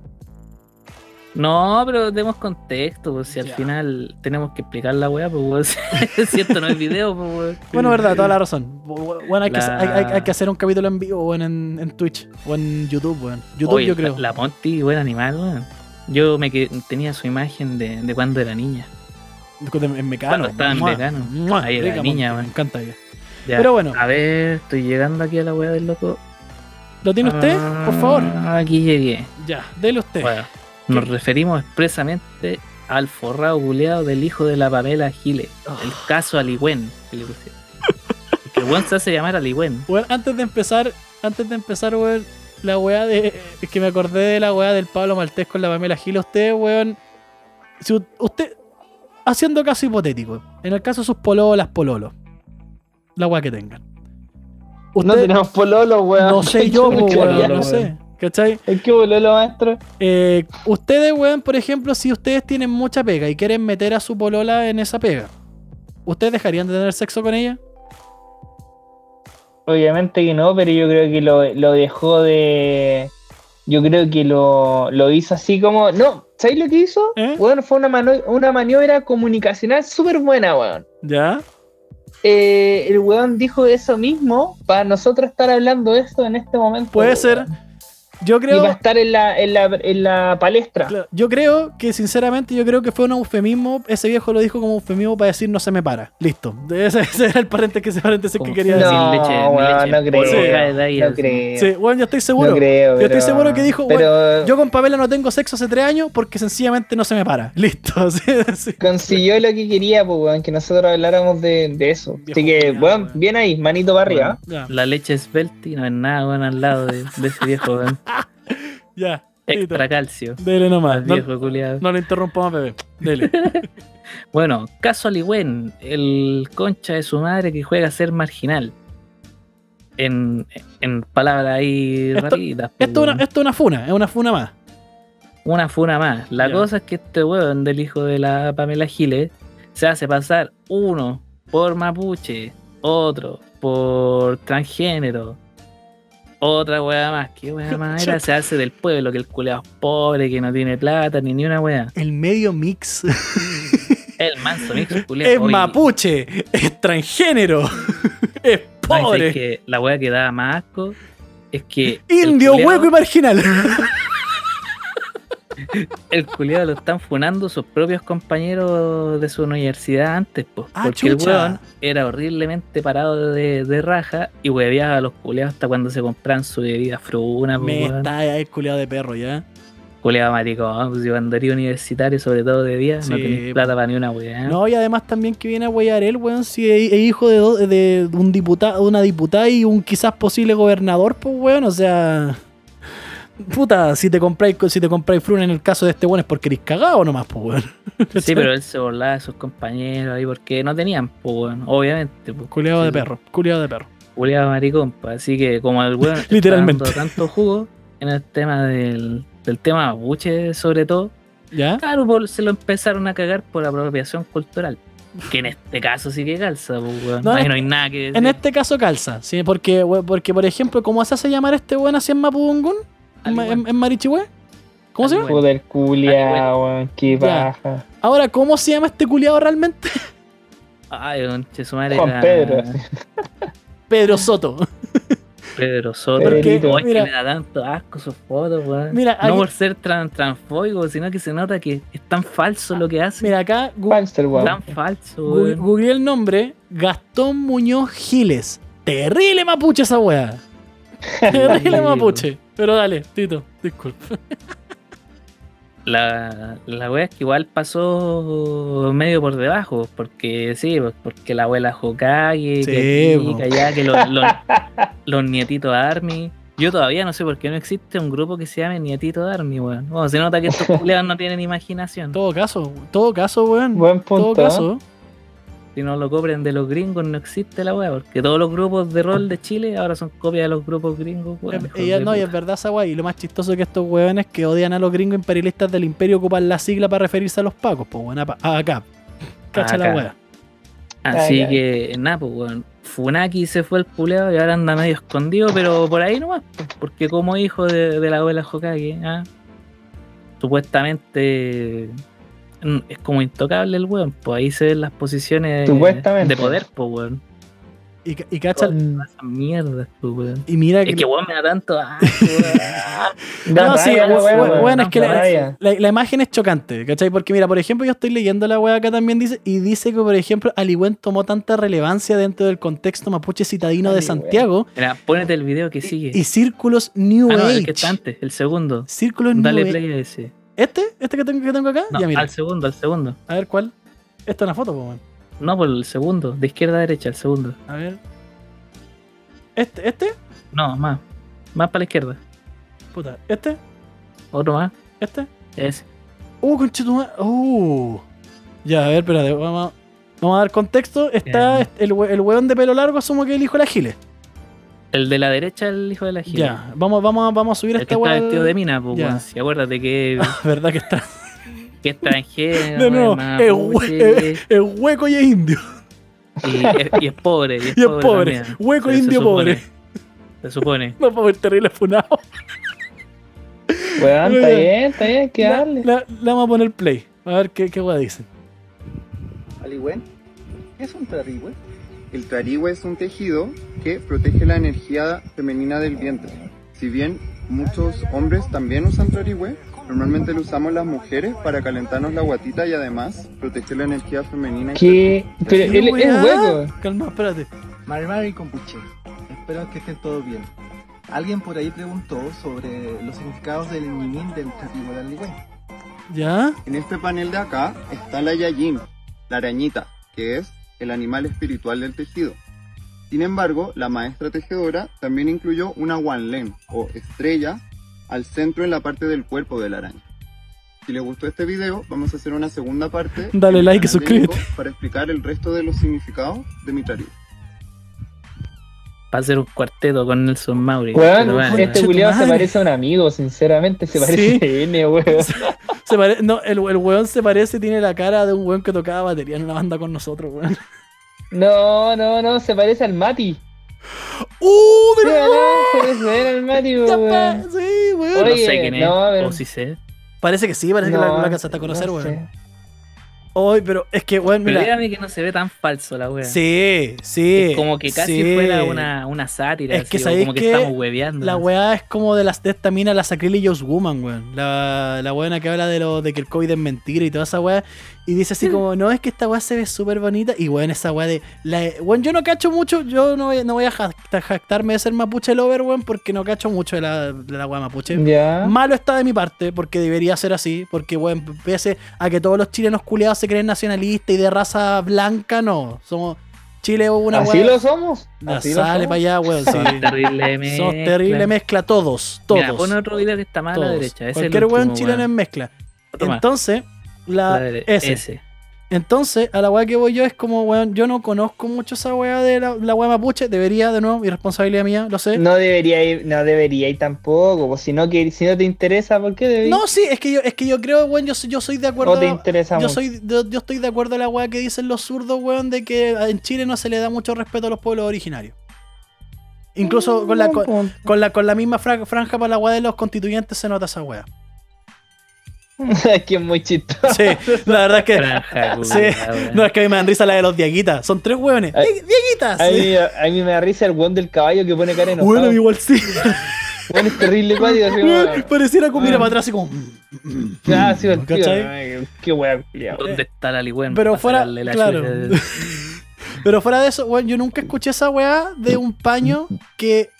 No, pero demos contexto, pues si al final tenemos que explicar la weá, pues weón. si esto no es video, pues weón. Bueno, verdad, toda la razón. Bu- Bueno, hay, que, hay, hay- hay que hacer un capítulo en vivo weón, en, en Twitch o en YouTube, weón. YouTube Oye, yo creo. La, la Monty, buen animal, weón. Yo me tenía su imagen de, de cuando era niña. En Mecano. Cuando estaba en Mecano. Ahí era rica, niña, Monty, weón. Me encanta ella. Ya, Pero bueno. A ver, estoy llegando aquí a la weá del loco. ¿Lo tiene usted? Por favor. Ah, Aquí llegué. Ya, dele usted. Bueno, nos referimos expresamente al forrado culeado del hijo de la Pamela Giles. El Ah. caso Aligüen, que le pusieron. Que el weón se hace llamar Aligüen. Weón, antes de empezar, antes de empezar, weón, la weá de. Es que me acordé de la weá del Pablo Maltés con la Pamela Gil. Usted, weón. Si usted. Haciendo caso hipotético. En el caso de sus pololas, pololos. La weá que tengan. Usted, No tenemos pololo, weón. no sé yo, weón, pololo, no weón. sé. ¿Cachai? ¿Es que pololo, maestro? Eh, ustedes, weón, por ejemplo, si ustedes tienen mucha pega y quieren meter a su polola en esa pega, ¿ustedes dejarían de tener sexo con ella? Obviamente que no, pero yo creo que lo, lo dejó de. Yo creo que lo, lo hizo así como. No, ¿sabéis lo que hizo? ¿Eh? Bueno, fue una, mano- una maniobra comunicacional súper buena, weón. ¿Ya? Eh, el weón dijo eso mismo para nosotros estar hablando esto en este momento. Puede weón. Yo Y creo. va a estar en la, en la, en la palestra. Claro, Yo creo que, sinceramente, yo creo que fue un eufemismo. Ese viejo lo dijo como eufemismo para decir no se me para. Listo. Ese, ese era el paréntesis, que, ese paréntesis que quería No, decir. sin leche, weón, leche no creo, ahí, no creo. Sí, bueno, yo estoy seguro. No creo, Yo estoy pero- seguro que dijo, pero Yo con Pamela no tengo sexo hace tres años porque sencillamente no se me para. Listo. así, así. consiguió lo que quería, pues, weón, que nosotros habláramos de, de eso. Viejo Así que, weón. bien ahí, manito para arriba. La leche esbelti no es nada, weón, al lado de, de ese viejo, weón. Ya. Extra calcio. Dele nomás. No, viejo culiado. no le interrumpamos, bebé. Dele. Bueno, caso Aligüen, el concha de su madre que juega a ser marginal. En, en palabras ahí Esto- rapiditas, pues, Esto es una, esto es una funa, es una funa más. Una funa más. La cosa es que este weón del hijo de la Pamela Giles se hace pasar uno por mapuche, otro por transgénero, otra weá más. ¿Qué weá más era? Se hace del pueblo, que el culeado es pobre, que no tiene plata, ni ni una weá. El medio mix El manso mix culeado. es mapuche, es transgénero, es no, pobre, que la weá que da más asco es que. indio, hueco y marginal. El culiado lo están funando sus propios compañeros de su universidad antes, pues. Ah, porque el weón era horriblemente parado de, de raja y hueveaba a los culiados hasta cuando se compraban su bebida fruna, pues, Me weón. está ahí culiado de perro ya. Culiado maricón, pues, si cuando era universitario, sobre todo de día, Sí, no tenés plata para ni una weá. No, y además también que viene a huellar él, weón, si es, es hijo de, do- de un diputado, una diputada y un quizás posible gobernador, pues weón, o sea. Puta, si te compráis, si te compráis fruna en el caso de este weón es porque eres cagado nomás, pues weón. Sí, pero él se burlaba de sus compañeros ahí porque no tenían, pues, weón. Obviamente, pues. Culiado de perro, culiado de perro. Culeado maricón, pues, así que como el weón está Literalmente. dando tanto jugo en el tema del, del tema mapuche sobre todo, ¿Ya? claro, por- se lo empezaron a cagar por apropiación cultural. Que en este caso sí que calza, pues, weón. No, Ahí no hay nada que decir. En este caso calza, ¿sí? Porque, porque por ejemplo, ¿cómo se hace llamar este weón así en Mapudungún? ¿En, ma- en, en Marichihue? ¿Cómo se llama? Joder, culiao, weón, qué baja. Ahora, ¿cómo se llama este culiado realmente? Ay, conche su madre Juan era Pedro. Pedro Soto. Pedro Soto. Oye, Mira. que me da tanto asco sus fotos, weón. Mira, no aquí- por ser tran, transfóbico, sino que se nota que es tan falso lo que hace. Mira, acá Panster, weón. tan falso, weón. googleé el nombre Gastón Muñoz Giles. Terrible mapuche esa weá. Terrible mapuche. Pero dale, Tito, disculpa. La, la wea es que igual pasó medio por debajo, porque sí, pues, porque la abuela Hokage, Sí, que, aquí, po. que allá, que los, los, los nietitos Army. Yo todavía no sé por qué no existe un grupo que se llame Nietito de Army, weón. Bueno, se nota que estos culiados no tienen imaginación. Todo caso, todo caso, weón. Buen Todo punto. ¿eh? Si no lo cobren de los gringos, no existe la wea, porque todos los grupos de rol de Chile ahora son copias de los grupos gringos, weón. Eh, hijos y ya- de no, y es verdad esa weá. Y lo más chistoso es que estos weones que odian a los gringos imperialistas del imperio ocupan la sigla para referirse a los pacos, pues weón, acá. Cacha la weá. Así Ay, ay. que, nada, pues, weón. Funaki se fue el puleado y ahora anda medio escondido, pero por ahí nomás, pues, porque como hijo de, de la abuela Hokage, ¿ah? supuestamente es como intocable el weón, pues ahí se ven las posiciones de poder, pues, weón. Y, y cacha. Mierdas, pues, weón. Y mira que. Es que weón me da tanto weón. No, sí, weón. weón, es que la, rabia. la- la imagen es chocante, ¿cachai? Porque mira, por ejemplo, yo estoy leyendo la weá acá también dice, y dice que, por ejemplo, Aligüen tomó tanta relevancia dentro del contexto mapuche citadino de. Santiago Mira, ponete el video que sigue. y círculos New ah, no, Age. el que está antes, el segundo. Círculos New Dale Age. play a ese. ¿Este? ¿Este que tengo, que tengo acá? No, ya, mira. al segundo, al segundo. A ver, ¿cuál? Esta es una foto, weón. No, por el segundo, de izquierda a derecha, el segundo. A ver. ¿Este? ¿Este? No, más. Más para la izquierda. Puta. ¿Este? Otro más. ¿Este? Ese. Uh, conchetumar. Uh. Ya, a ver, espérate. Vamos, vamos a dar contexto. Está el, el weón de pelo largo, asumo que el hijo de la Giles. El de la derecha, el hijo de la gira. Ya, vamos, vamos, a- vamos a subir El que esta está weá. vestido de mina, pues, Ya. weón. Si acuérdate que, ¿Verdad que está? que extranjero, No, no, es hue- hueco y es indio. y, es, y es pobre. Y es, Y es pobre. también. Hueco indio supone, pobre. Se supone. No puedo ver terrible funado. Weón, está bien, está bien, que La, darle. la- le vamos a poner play. A ver qué, qué weá dicen. Aligüen, ¿qué es un trarigüe? El trarigüe es un tejido que protege la energía femenina del vientre. Si bien muchos hombres también usan trarigüe, normalmente lo usamos las mujeres para calentarnos la guatita y además proteger la energía femenina. ¿Qué? Pero ¿Qué él es weá? hueco. Calma, espérate. Marmar y Compuche. Espero que estén todos bien. Alguien por ahí preguntó sobre los significados del ñimín del trativo de Aligüen. ¿Ya? En este panel de acá está la yayin, la arañita, que es el animal espiritual del tejido. Sin embargo, la maestra tejedora también incluyó una wanlen o estrella al centro en la parte del cuerpo de la araña. Si les gustó este video, vamos a hacer una segunda parte Dale like y suscríbete. Para explicar el resto de los significados de mi tarifa. Para hacer un cuarteto con Nelson Mauri. Bueno, este tu se parece a un amigo, sinceramente, se parece Sí. a N, weón. Se pare- no, el, el weón se parece, tiene la cara de un weón que tocaba batería en una banda con nosotros, weón. No, no, no, se parece al Mati. ¡Uh! Sí, Pero ¿verdad? Se parece al Mati, weón. Sí, weón. no Oye, sé quién es. no, o si sé. Parece que sí, parece que No, la, la casa está a conocer, no weón. sé. Hoy, pero es que, weón, Pero mira. dígame que no se ve tan falso la wea. Sí, sí. Es como que casi sí. fuera una, una sátira. Es que así, ¿sabéis como que qué? estamos hueveando. La weá es como de, las, de esta mina, la Sacrilegious Woman, weón. La, la weona que habla de lo de que el COVID es mentira y toda esa weá. Y dice así como, no, es que esta weá se ve súper bonita. Y weón, esa weá de. La, weón, yo no cacho mucho, yo no voy, no voy a jacta- jactarme de ser mapuche lover, weón, porque no cacho mucho de la, de la weá mapuche. Ya. Malo está de mi parte, porque debería ser así, porque, weón, pese a que todos los chilenos culiados se creen nacionalistas y de raza blanca, no. Somos. Chile es una Así lo somos. Así lo sale somos. para allá, weón. sí. Son terrible mezcla. Somos terrible mezcla, todos, todos. Mira, pon otro video que está más a la todos. derecha. Ese es Cualquier el weón chileno es mezcla. Entonces, la, La dere- ese. Entonces, a la weá que voy yo es como, weón, yo no conozco mucho esa weá de la, la weá mapuche. Debería, de nuevo, irresponsabilidad mía, lo sé. No debería ir, no debería ir tampoco. Pues si no, que, si no te interesa, ¿por qué deberías? No, sí, es que yo, es que yo creo, weón, yo, soy- yo soy de acuerdo. ¿O te interesa Yo mucho? soy, yo, yo estoy de acuerdo a la weá que dicen los zurdos, weón, de que en Chile no se le da mucho respeto a los pueblos originarios. Incluso con la, con, con la, con la misma fra- franja para la weá de los constituyentes se nota esa weá. es que es muy chistoso. Sí, la verdad es que. Franja, Sí. No, es que a mí me dan risa la de los Diaguitas. Son tres hueones. Ay. ¡Di- Diaguitas! A sí. mí, a mí me da risa el weón del caballo que pone cara enojado. Bueno, igual sí. Weón es terrible como... Pareciera como mira Ah. para atrás así como. Ah, sí, el tío, ¿Cachai? ay, Qué culiao. ¿Dónde está la ligüen? Pero fuera. Claro. chucha? Pero fuera de eso, weón, yo nunca escuché esa weá de un paño que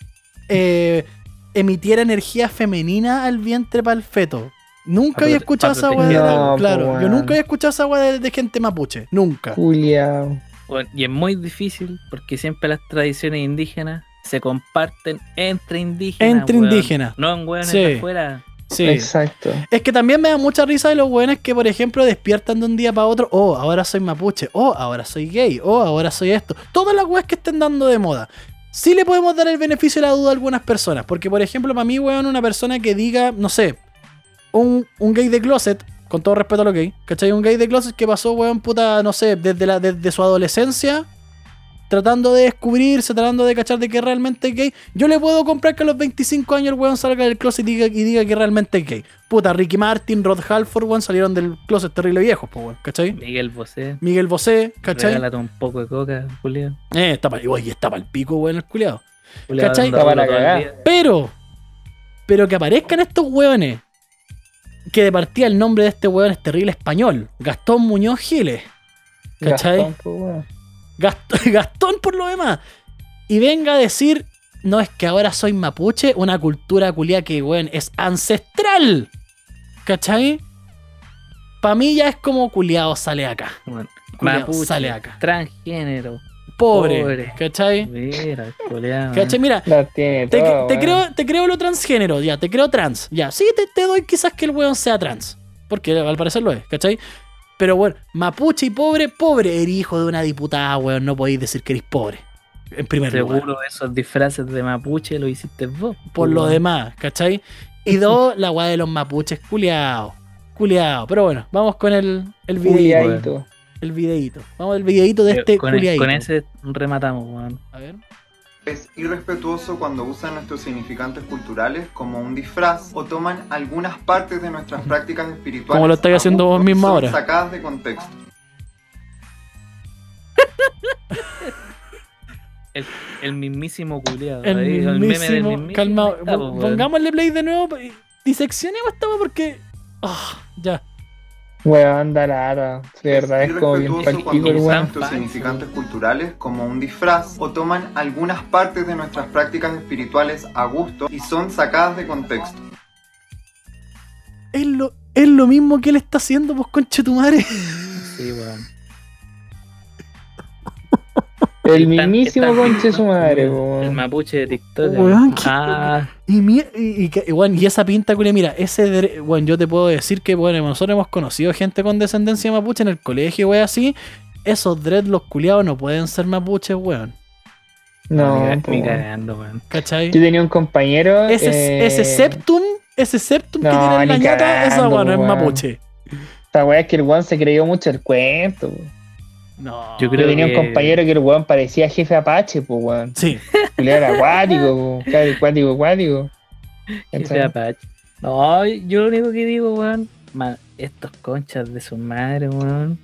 eh, emitiera energía femenina al vientre para el feto. Nunca había escuchado esa weá. No, claro, yo nunca había escuchado esa weá de, de gente mapuche. Nunca. Bueno, y es muy difícil porque siempre las tradiciones indígenas se comparten entre indígenas. Entre weón. indígenas. No en weones Sí. de afuera. Sí. Exacto. Es que también me da mucha risa de los weones que, por ejemplo, despiertan de un día para otro. Oh, ahora soy mapuche. Oh, ahora soy gay. Oh, ahora soy esto. Todas las weas que estén dando de moda. Sí le podemos dar el beneficio de la duda a algunas personas. Porque, por ejemplo, para mí, weón, una persona que diga, no sé, un, un gay de closet, con todo respeto a los gays, ¿cachai? Un gay de closet que pasó, weón, puta, no sé, desde, la, desde su adolescencia, tratando de descubrirse, tratando de cachar de que realmente es gay. Yo le puedo comprar que a los 25 años el weón salga del closet y diga, y diga que realmente es gay. Puta, Ricky Martin, Rod Halford, weón, salieron del closet terrible viejos, pues, weón, ¿cachai? Miguel Bosé. Miguel Bosé, ¿cachai? Regálate un poco de coca, Julio. Eh, está para está el pico, weón, el culiado. ¿Cachai? Está para. Pero, pero que aparezcan estos weones, que de partida el nombre de este weón es terrible español, Gastón Muñoz Giles, ¿cachai? Gastón, pues. Gastón, por lo demás. Y venga a decir, no es que ahora soy mapuche, una cultura culia que, weón, es ancestral. ¿Cachai? Pa' mí ya es como culiado sale acá. Bueno, Culiao, Mapuche, sale acá. transgénero. Pobre. Pobre. ¿Cachai? Mira. ¿Cachai? Mira, tiene te, todo, te weón. creo, te creo lo transgénero, ya, te creo trans. Ya, sí, te, te doy quizás que el weón sea trans. Porque al parecer lo es, ¿cachai? Pero bueno, mapuche y pobre, pobre. Eres hijo de una diputada, weón. No podéis decir que eres pobre. En primer lugar. Seguro esos disfraces de mapuche lo hiciste vos. por lo demás, ¿cachai? Y dos, la weá de los mapuches, culiao. Culiao. Pero bueno, vamos con el, el videíto. Culiadito. El videíto. Vamos al videíto de este con, con ese rematamos, weón. A ver. Es irrespetuoso cuando usan nuestros significantes culturales como un disfraz o toman algunas partes de nuestras prácticas espirituales. Como lo estáis haciendo vos mismo ahora. Sacadas de contexto. El, el mismísimo culiado. El ahí, el meme del mismísimo. mismísimo Calma, po, weón. pongámosle play de nuevo. y Diseccionemos esta porque. Ah, ya. Weón, anda lata. De verdad es como bien usan weón. nuestros significantes culturales como un disfraz o toman algunas partes de nuestras prácticas espirituales a gusto y son sacadas de contexto. Es lo, es lo mismo que él está haciendo, pues conche tu madre. Sí, weón. El mismísimo conche su madre, po, El weón. mapuche de TikTok. Weón, ¿qué- Ah, Y, y, y que- y, bueno, y esa pinta, culia, mira, ese, bueno, yo te puedo decir que, bueno, nosotros hemos conocido gente con descendencia mapuche en el colegio, wey, así. Esos dreadlocks culiados no pueden ser mapuches, weón. No, weón. cagando, weón. ¿Cachai? Yo tenía un compañero. Ese, eh, ese septum, ese septum que no, tiene en la ñata, esa weón no es weón. mapuche. Esta weá es que el weón se creyó mucho el cuento. po. No. Yo creo tenía que- un compañero que el weón parecía jefe Apache, pues weón. Sí. Culiao era acuático, acuático, acuático. Sea Apache. No, yo lo único que digo, weón, estos conchas de su madre, weón.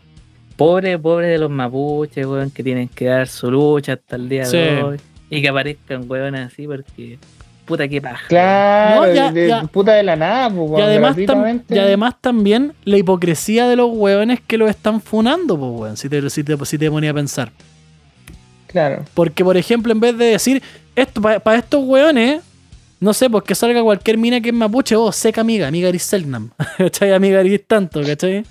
Pobre, pobre de los mapuches, weón, que tienen que dar su lucha hasta el día Sí. de hoy. Y que aparezcan weón así porque. Puta que paja. Claro, No, ya- de, ya. puta de la nada, pues Y weón. además, tam- y además también la hipocresía de los weones que lo están funando, pues, weón, si te, si, te, si te ponía a pensar. Claro. Porque, por ejemplo, en vez de decir, esto para estos weones, no sé, pues que salga cualquier mina que es mapuche, oh, seca amiga, amiga Gris Selnam. ¿Cachai? Amiga Gris tanto, ¿cachai?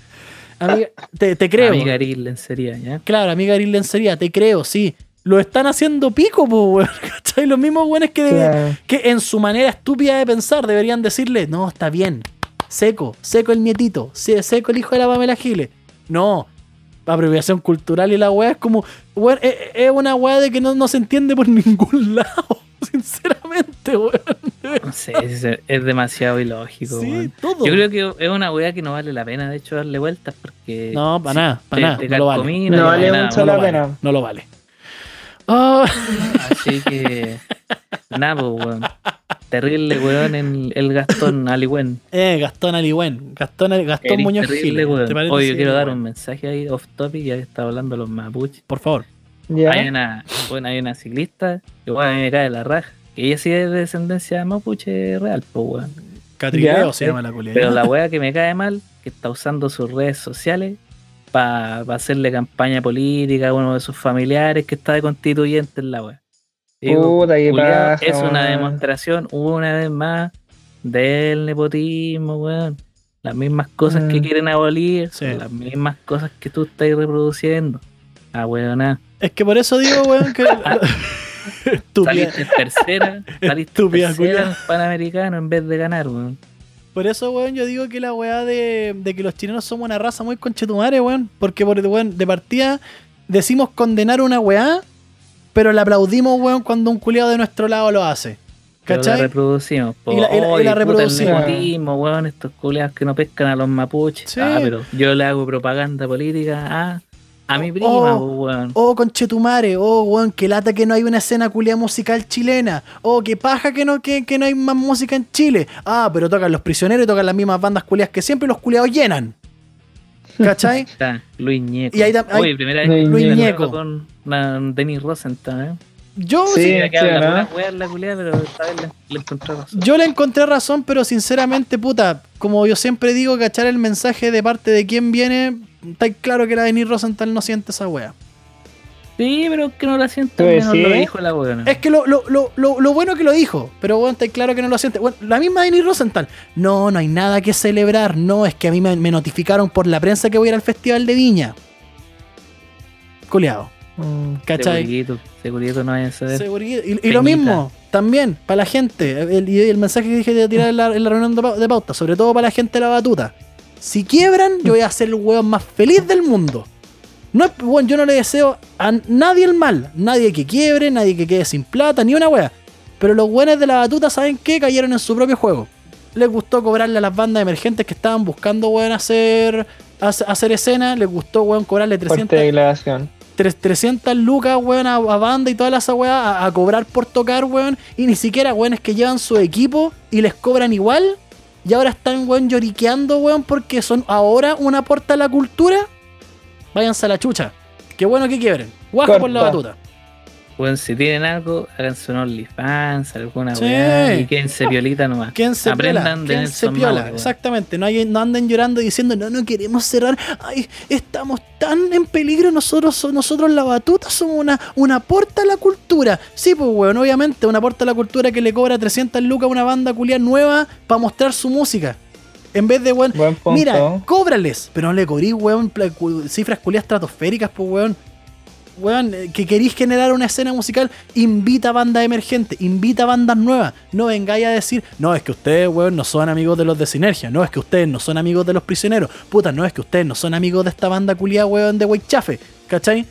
Amiga, te, te creo. Amiga Gris lencería, ¿ya? Claro, amiga Gris Lencería, te creo, sí. Lo están haciendo pico, pues, weón. ¿Cachai? Los mismos weones que, que en su manera estúpida de pensar deberían decirle, no, está bien. Seco, seco el nietito, se- seco el hijo de la Pamela Giles. No, apropiación cultural y la weá es como, weón, es, es una weá de que no, no se entiende por ningún lado, sinceramente, weón. No sé, es, es demasiado ilógico, Sí, weón. todo. Yo creo que es una weá que no vale la pena, de hecho, darle vueltas porque. No, para si nada, para nada, no lo vale. No vale no lo vale, no lo vale. Ah, Así que. Nada, pues, weón. terrible, weón, en el Gastón Aliwen. Eh, Gastón Aligüen. Gastón, Gastón Eres Muñoz terrible, Gil. weón. Oye, yo quiero dar un mensaje ahí off topic, ya que está hablando de los mapuches. Por favor. Hay una, bueno, hay una ciclista, que bueno, a mí me cae la raja, que ella sí es de descendencia mapuche real, pues weón. Catrileo Ya, se llama la culia. Pero la wea que me cae mal, que está usando sus redes sociales para hacerle campaña política a uno de sus familiares que está de constituyente en la. Digo, Puta, culiao, paja, es una demostración, una vez más, del nepotismo, weón. Las mismas cosas que Mm. quieren abolir, Sí. son las mismas cosas que tú estás reproduciendo. Ah, weón, Es que por eso digo, weón, que. Estúpida. Saliste tercera, saliste Estúpida, tercera en Panamericano en vez de ganar, weón. Por eso, weón, yo digo que la weá de, de que los chilenos somos una raza muy conchetumare, weón. Porque, por, weón, de partida decimos condenar una weá, pero la aplaudimos, weón, cuando un culiado de nuestro lado lo hace. Pero la ¿Cachai? reproducimos. Po. Y la- y la- y la reproducimos. Nepotismo, weón, estos culiados que no pescan a los mapuches. Sí. Ah, pero yo le hago propaganda política a, a mi Oh, prima, oh. po, weón. Oh, conchetumare, oh, weón, que lata que no hay una escena culia musical chilena. Oh, que paja que no, que, que no hay más música en Chile. Ah, pero tocan los prisioneros y tocan las mismas bandas culias que siempre y los culiados llenan. ¿Cachai? Está Luis Ñeco. Y ahí Oye, primera vez Luis que me Ñeco. con una Denis Rosenthal, ¿eh? Yo Sí, sí, en la culiada, pero esta vez le, le encontré razón. Yo le encontré razón, pero sinceramente, puta, como yo siempre digo, cachar el mensaje de parte de quién viene, está claro que la Denis Rosenthal no siente esa wea. Sí, pero que no la siento ¿Tú menos lo decís? dijo la weona. Es que lo, lo, lo, lo, lo bueno que lo dijo, pero bueno, está claro que no lo siente. Bueno, la misma Denis Rosenthal, no, no hay nada que celebrar, no, es que a mí me, me notificaron por la prensa que voy a ir al Festival de Viña. Culeado, Mm. ¿cachai? Segurito, segurito no vaya a ceder. Seguridad. Y, y lo mismo, también, para la gente. El, y el mensaje que dije de tirar en la, en la reunión de pauta, sobre todo para la gente de la batuta. Si quiebran, yo voy a ser el hueón más feliz del mundo. No es, bueno, yo no le deseo a nadie el mal. Nadie que quiebre, nadie que quede sin plata, ni una wea. Pero los buenos de la batuta, ¿saben qué? Cayeron en su propio juego. Les gustó cobrarle a las bandas emergentes que estaban buscando, weón, hacer, hacer, hacer escena. Les gustó, weón, cobrarle 300, Fuerte declaración. tres- 300 lucas, weón, a, a banda y toda esa weá a, a cobrar por tocar, weón. Y ni siquiera, weón, es que llevan su equipo y les cobran igual. Y ahora están, weón, lloriqueando, weón, porque son ahora un aporte a la cultura. Váyanse a la chucha. Qué bueno que quiebren. Guaja por la batuta. Bueno, si tienen algo, háganse un OnlyFans, alguna Sí. weá, y quédense piolita nomás. ¿Quién se Aprendan piola? de ¿Quién se Nelson piola? Exactamente. No, hay- no anden llorando diciendo, no, no queremos cerrar. Ay, estamos tan en peligro. Nosotros, so- nosotros la batuta somos una, una aporta a la cultura. Sí, pues, weón, obviamente, una aporta a la cultura que le cobra 300 lucas a una banda culiar nueva para mostrar su música. En vez de, weón, mira, cóbrales, pero no le cobrís, weón, cifras culias estratosféricas, pues, weón. Weón, eh, que queréis generar una escena musical, invita a bandas emergentes, invita a bandas nuevas. No vengáis a decir, no, es que ustedes, weón, no son amigos de los de Sinergia. No, es que ustedes no son amigos de los prisioneros. Puta, no, es que ustedes no son amigos de esta banda culiada, weón, de Weichafe. ¿Cachai?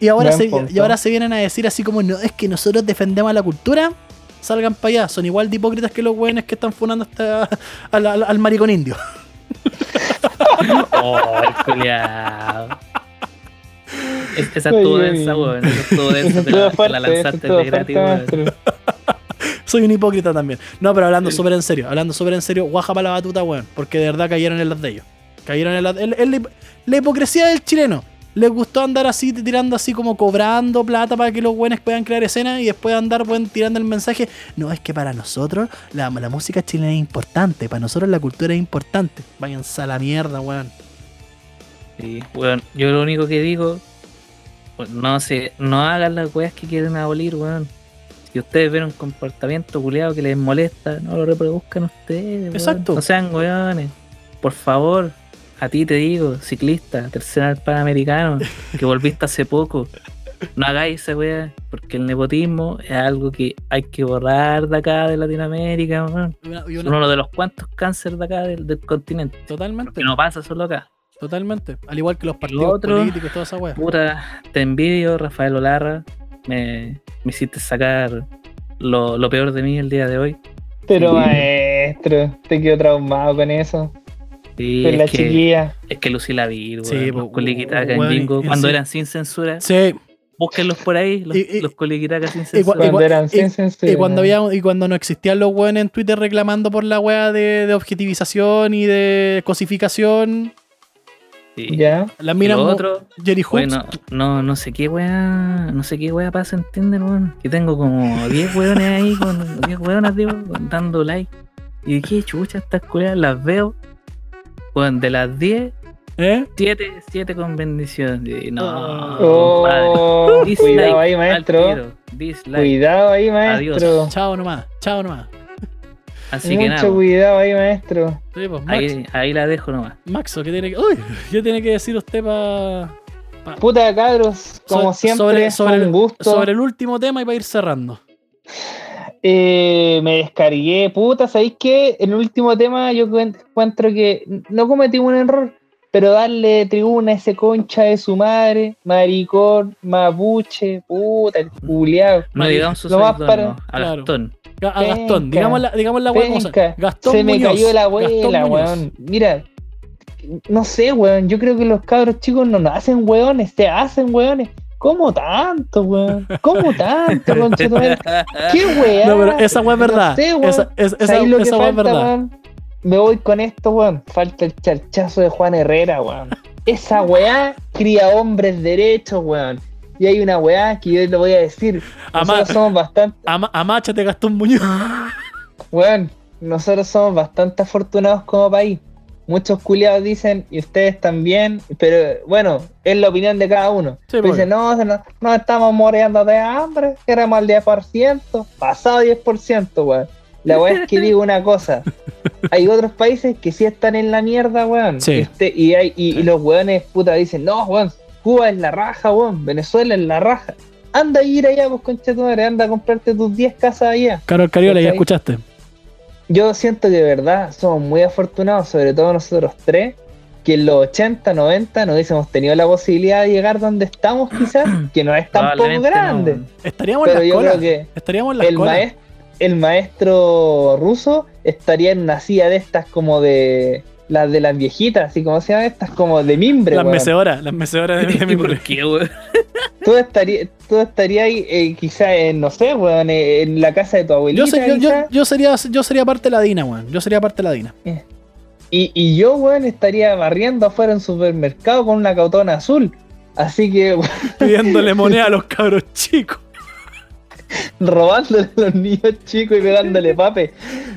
Y ahora, se, punto. y ahora se vienen a decir así como, no, es que nosotros defendemos a la cultura. Salgan para allá, son igual de hipócritas que los weones que están funando hasta, al, al- al maricón indio. Oh, el culiao. Es- Esa estuvo densa, weón. Esa estuvo densa, te la, te la fuerte, lanzaste de gratis, weón. Soy un hipócrita también. No, pero hablando súper en serio, hablando súper en serio, guaja para la batuta, weón. Porque de verdad cayeron en las de ellos. Cayeron en la, en- en la hip- la hipocresía del chileno. Les gustó andar así, tirando así como cobrando plata para que los buenos puedan crear escenas y después andar weón, tirando el mensaje. No, es que para nosotros la, la música chilena es importante, para nosotros la cultura es importante. Váyanse a la mierda, weón. Sí, weón. Yo lo único que digo, no sé, no hagan las weas que quieren abolir, weón. Si ustedes ven un comportamiento culiado que les molesta, no lo reproduzcan ustedes. weón. Exacto. No sean weones. Por favor, a ti te digo, ciclista, tercera del Panamericano, que volviste hace poco. No hagáis esa wea, porque el nepotismo es algo que hay que borrar de acá de Latinoamérica, weón. Una- una- uno de los cuantos cánceres de acá del, del continente. totalmente. Que no pasa solo acá. Totalmente. Al igual que los partidos otro- políticos y toda esa weá. Puta, te envidio, Rafael Olarra. Me, me hiciste sacar lo, lo peor de mí el día de hoy. Pero Sí. maestro, te quedo traumado con eso. Sí, Con la es, que, chiquilla. es que Lucy la vi, Sí, los culiquitas acá en y cuando eran sin censura. Sí, Búsquenlos por ahí, los, Y- los coliquiracas sin censura. y Cuando cua- eran y- sin censura. Y cuando había y cuando no existían los weones en Twitter reclamando por la weá de, de objetivización y de cosificación, Sí. Ya. las Y minas lo otro, Jerry Hooks, bueno, no, no sé qué weá, no sé qué weá pasa en Tinder, weón. Que tengo como 10 weones ahí, con 10 weonas, digo, dando like. Y qué chucha estas culeas, las veo. Weón, de las 10, ¿eh? 7, 7 con bendición. No, Oh. Dislike cuidado ahí, maestro. tiro, Dislike. Cuidado ahí, maestro. Chao nomás, chao nomás. Así que Mucho nada, cuidado ahí, maestro. Sí, pues, ahí, ahí la dejo nomás. Maxo, ¿qué tiene que, uy, ¿qué tiene que decir usted para Puta cabros, como siempre, sobre, sobre, fue un el, gusto. sobre el último tema y para ir cerrando? Eh, me descargué, puta, ¿sabéis qué? En el último tema yo cuen- encuentro que no cometí un error, pero darle tribuna a ese concha de su madre, maricón, mapuche, puta, el culiao. No digamos su lo más para- no, a claro. Gastón. Ga- A Gastón, digamos la, digamos la. Penca, Gastón se me Muñoz, cayó la abuela, weón. Mira, no sé, weón. Yo creo que los cabros chicos no nacen weones, se hacen weones. ¿Cómo tanto, weón? ¿Cómo tanto, conchetumare? ¿Qué weá? No, pero esa weá es verdad. No sé, weón. esa esa, esa, ¿Sabéis lo que esa es falta, verdad. weón? Me voy con esto, weón. Falta el charchazo de Juan Herrera, weón. Esa weá cría hombres derechos, weón. Y hay una weá que yo le voy a decir. Ama- Nosotros somos bastante, Ama- Amáchate, Gastón Muñoz. weón, nosotros somos bastante afortunados como país. Muchos culiados dicen, y ustedes también, pero bueno, es la opinión de cada uno. Sí, Pero dicen, no, no, no estamos muriendo de hambre, éramos al 10%, pasado 10%, weón. La weá es que digo una cosa, hay otros países que sí están en la mierda, weón. Sí. Y, usted- y, hay- y- y los weones, puta, dicen, no, weón, Cuba es la raja, weón, Venezuela es la raja. Anda a ir allá, pues, concha de tu madre, anda a comprarte tus 10 casas allá. Carol Cariola, ya escuchaste. Yo siento que de verdad somos muy afortunados, sobre todo nosotros tres, que en los 80, 90 no hubiésemos tenido la posibilidad de llegar donde estamos quizás, que no es tampoco no, grande. Estaríamos en yo creo que Estaríamos en el, colas. maes- el maestro ruso estaría en una silla de estas como de las de las viejitas, así como se llaman estas como de mimbre. Las weón. mecedoras, las mecedoras de, de mi ¿Y por qué, weón? Tú estarías tú estaría ahí eh, quizás en, no sé, weón, eh, en la casa de tu abuelita. Yo, sé- yo, yo, sería, yo sería parte de la Dina, weón. Yo sería parte de la Dina. Y, y yo, weón, estaría barriendo afuera en supermercado con una cautona azul. Así que, weón, Pidiéndole moneda a los cabros chicos. robándole a los niños chicos y pegándole pape.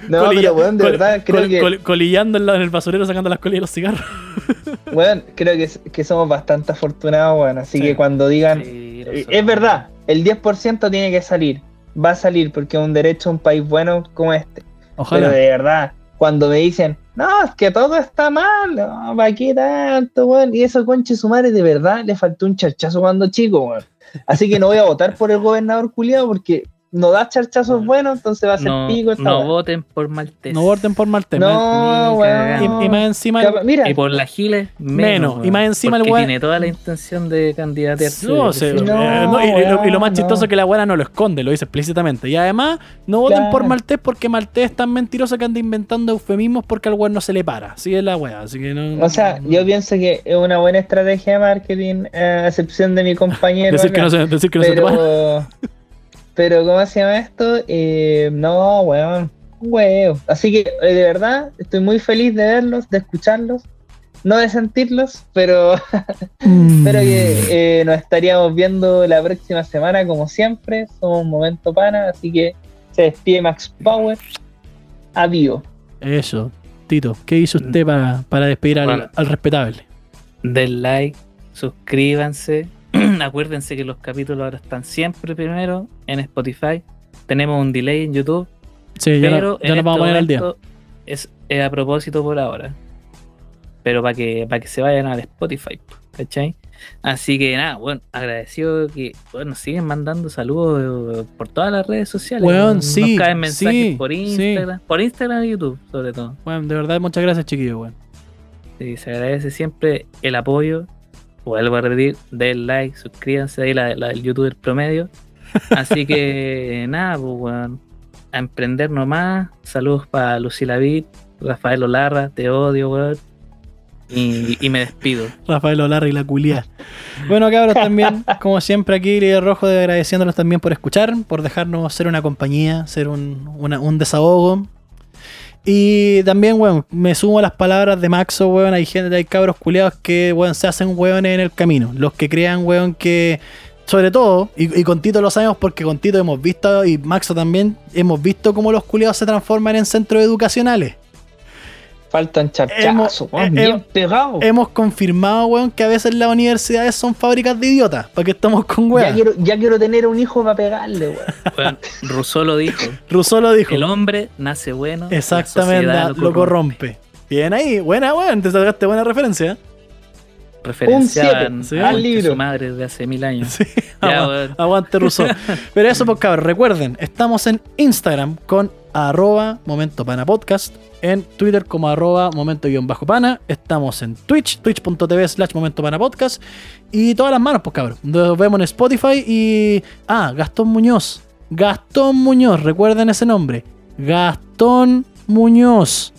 No, Colilla- pero weón, de col- verdad, creo col- que, col- colillando en, la- en el basurero sacando las colillas de los cigarros. weón, creo que, que somos bastante afortunados, weón. Así Sí. que cuando digan, Sí, eh, es verdad, el 10% tiene que salir. Va a salir porque es un derecho a un país bueno como este. Ojalá. Pero de verdad, cuando me dicen, no, es que todo está mal, no, ¿para qué tanto, weón? Y eso, conche su madre, de verdad, le faltó un charchazo cuando chico, weón. Así que no voy a votar por el gobernador culiado porque no da charchazos buenos, entonces va a ser no, pico esta no weá. voten por Maltés. No voten por mal tema. No, cagando. Y, y más encima, Capa- Mira, Y por la Giles, menos. Y más encima el weón- tiene toda la intención de candidatearse. No, se- No, eh, no, y, y lo, y lo más chistoso es que la buena no lo esconde, lo dice explícitamente. Y además, no voten Claro. por Maltés porque Maltés es tan mentiroso que anda inventando eufemismos porque al weón no se le para. Así es la wea. Así que no. o sea, yo pienso que es una buena estrategia de marketing, eh, a excepción de mi compañero. decir, que no se, decir que no se te para. pero, ¿cómo se llama esto? Eh, no, weón. Huevo. Así que, eh, de verdad, estoy muy feliz de verlos, de escucharlos, no de sentirlos, pero espero que eh, nos estaríamos viendo la próxima semana, como siempre. Somos un momento pana, así que se despide Max Power. Adiós. Eso. Tito, ¿qué hizo usted para, para despedir al, Bueno. al respetable? Den like, suscríbanse. Acuérdense que los capítulos ahora están siempre primero en Spotify. Tenemos un delay en YouTube, Sí, ya, pero ya nos vamos a este poner al día. Es, es a propósito por ahora. Pero para que, para que se vayan al Spotify, ¿cachai? Así que nada, bueno, agradecido que bueno, siguen mandando saludos por todas las redes sociales. Weón, nos sí, caen mensajes sí, por sí. Instagram, por Instagram y YouTube, sobre todo. Bueno, de verdad, muchas gracias, chiquillos, weón. Sí, se agradece siempre el apoyo. Vuelvo a repetir, den like, suscríbanse ahí la, la del youtuber promedio. Así que nada, pues weón, a emprender nomás. Saludos para Lucila Vid, Rafael Olarra, te odio, weón. Y, y me despido. Rafael Olarri, la culia. Bueno, cabros, también, como siempre, aquí, Líder Rojo, de agradeciéndolos también por escuchar, por dejarnos ser una compañía, ser un, una- un desahogo. Y también, weón, me sumo a las palabras de Maxo, weón. Hay gente, hay cabros culiados que, weón, se hacen weón en el camino. Los que crean, weón, que. Sobre todo, y, y con Tito lo sabemos porque con Tito hemos visto, y Maxo también, hemos visto cómo los culiados se transforman en centros educacionales. Faltan charchazos, weón, eh, bien eh, pegados. Hemos confirmado, weón, que a veces las universidades son fábricas de idiotas. ¿Para qué estamos con Ya weón? quiero, ya quiero tener un hijo para pegarle, weón. Rousseau lo dijo. Rousseau lo dijo. El hombre nace bueno. la Exactamente, sociedad lo corrompe. Bien ahí, buena, weón, te sacaste buena referencia. Referenciaban Un siete, al libro. su madre de hace mil años. Sí, Ya, agua- weón. aguante Rousseau. Pero eso, pues cabros, recuerden, estamos en Instagram con arroba momento pana podcast, en Twitter como arroba momento guion bajo pana, estamos en Twitch, twitch.tv slash momento pana podcast, y todas las manos, pues cabros. Nos vemos en Spotify y... Ah, Gastón Muñoz. Gastón Muñoz, recuerden ese nombre. Gastón Muñoz.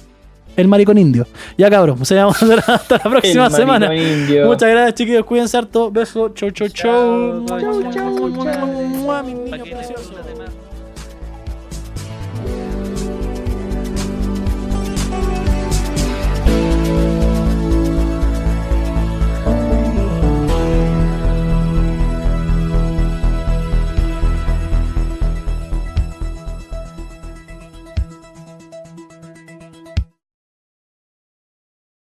El maricón indio. Ya cabros, se vamos a ver hasta la próxima El semana. indio. Muchas gracias, chiquillos. Cuídense harto. Beso. Chau, chau, chau. Chau, chau, chau, chau. Mua, mis niños Pa' que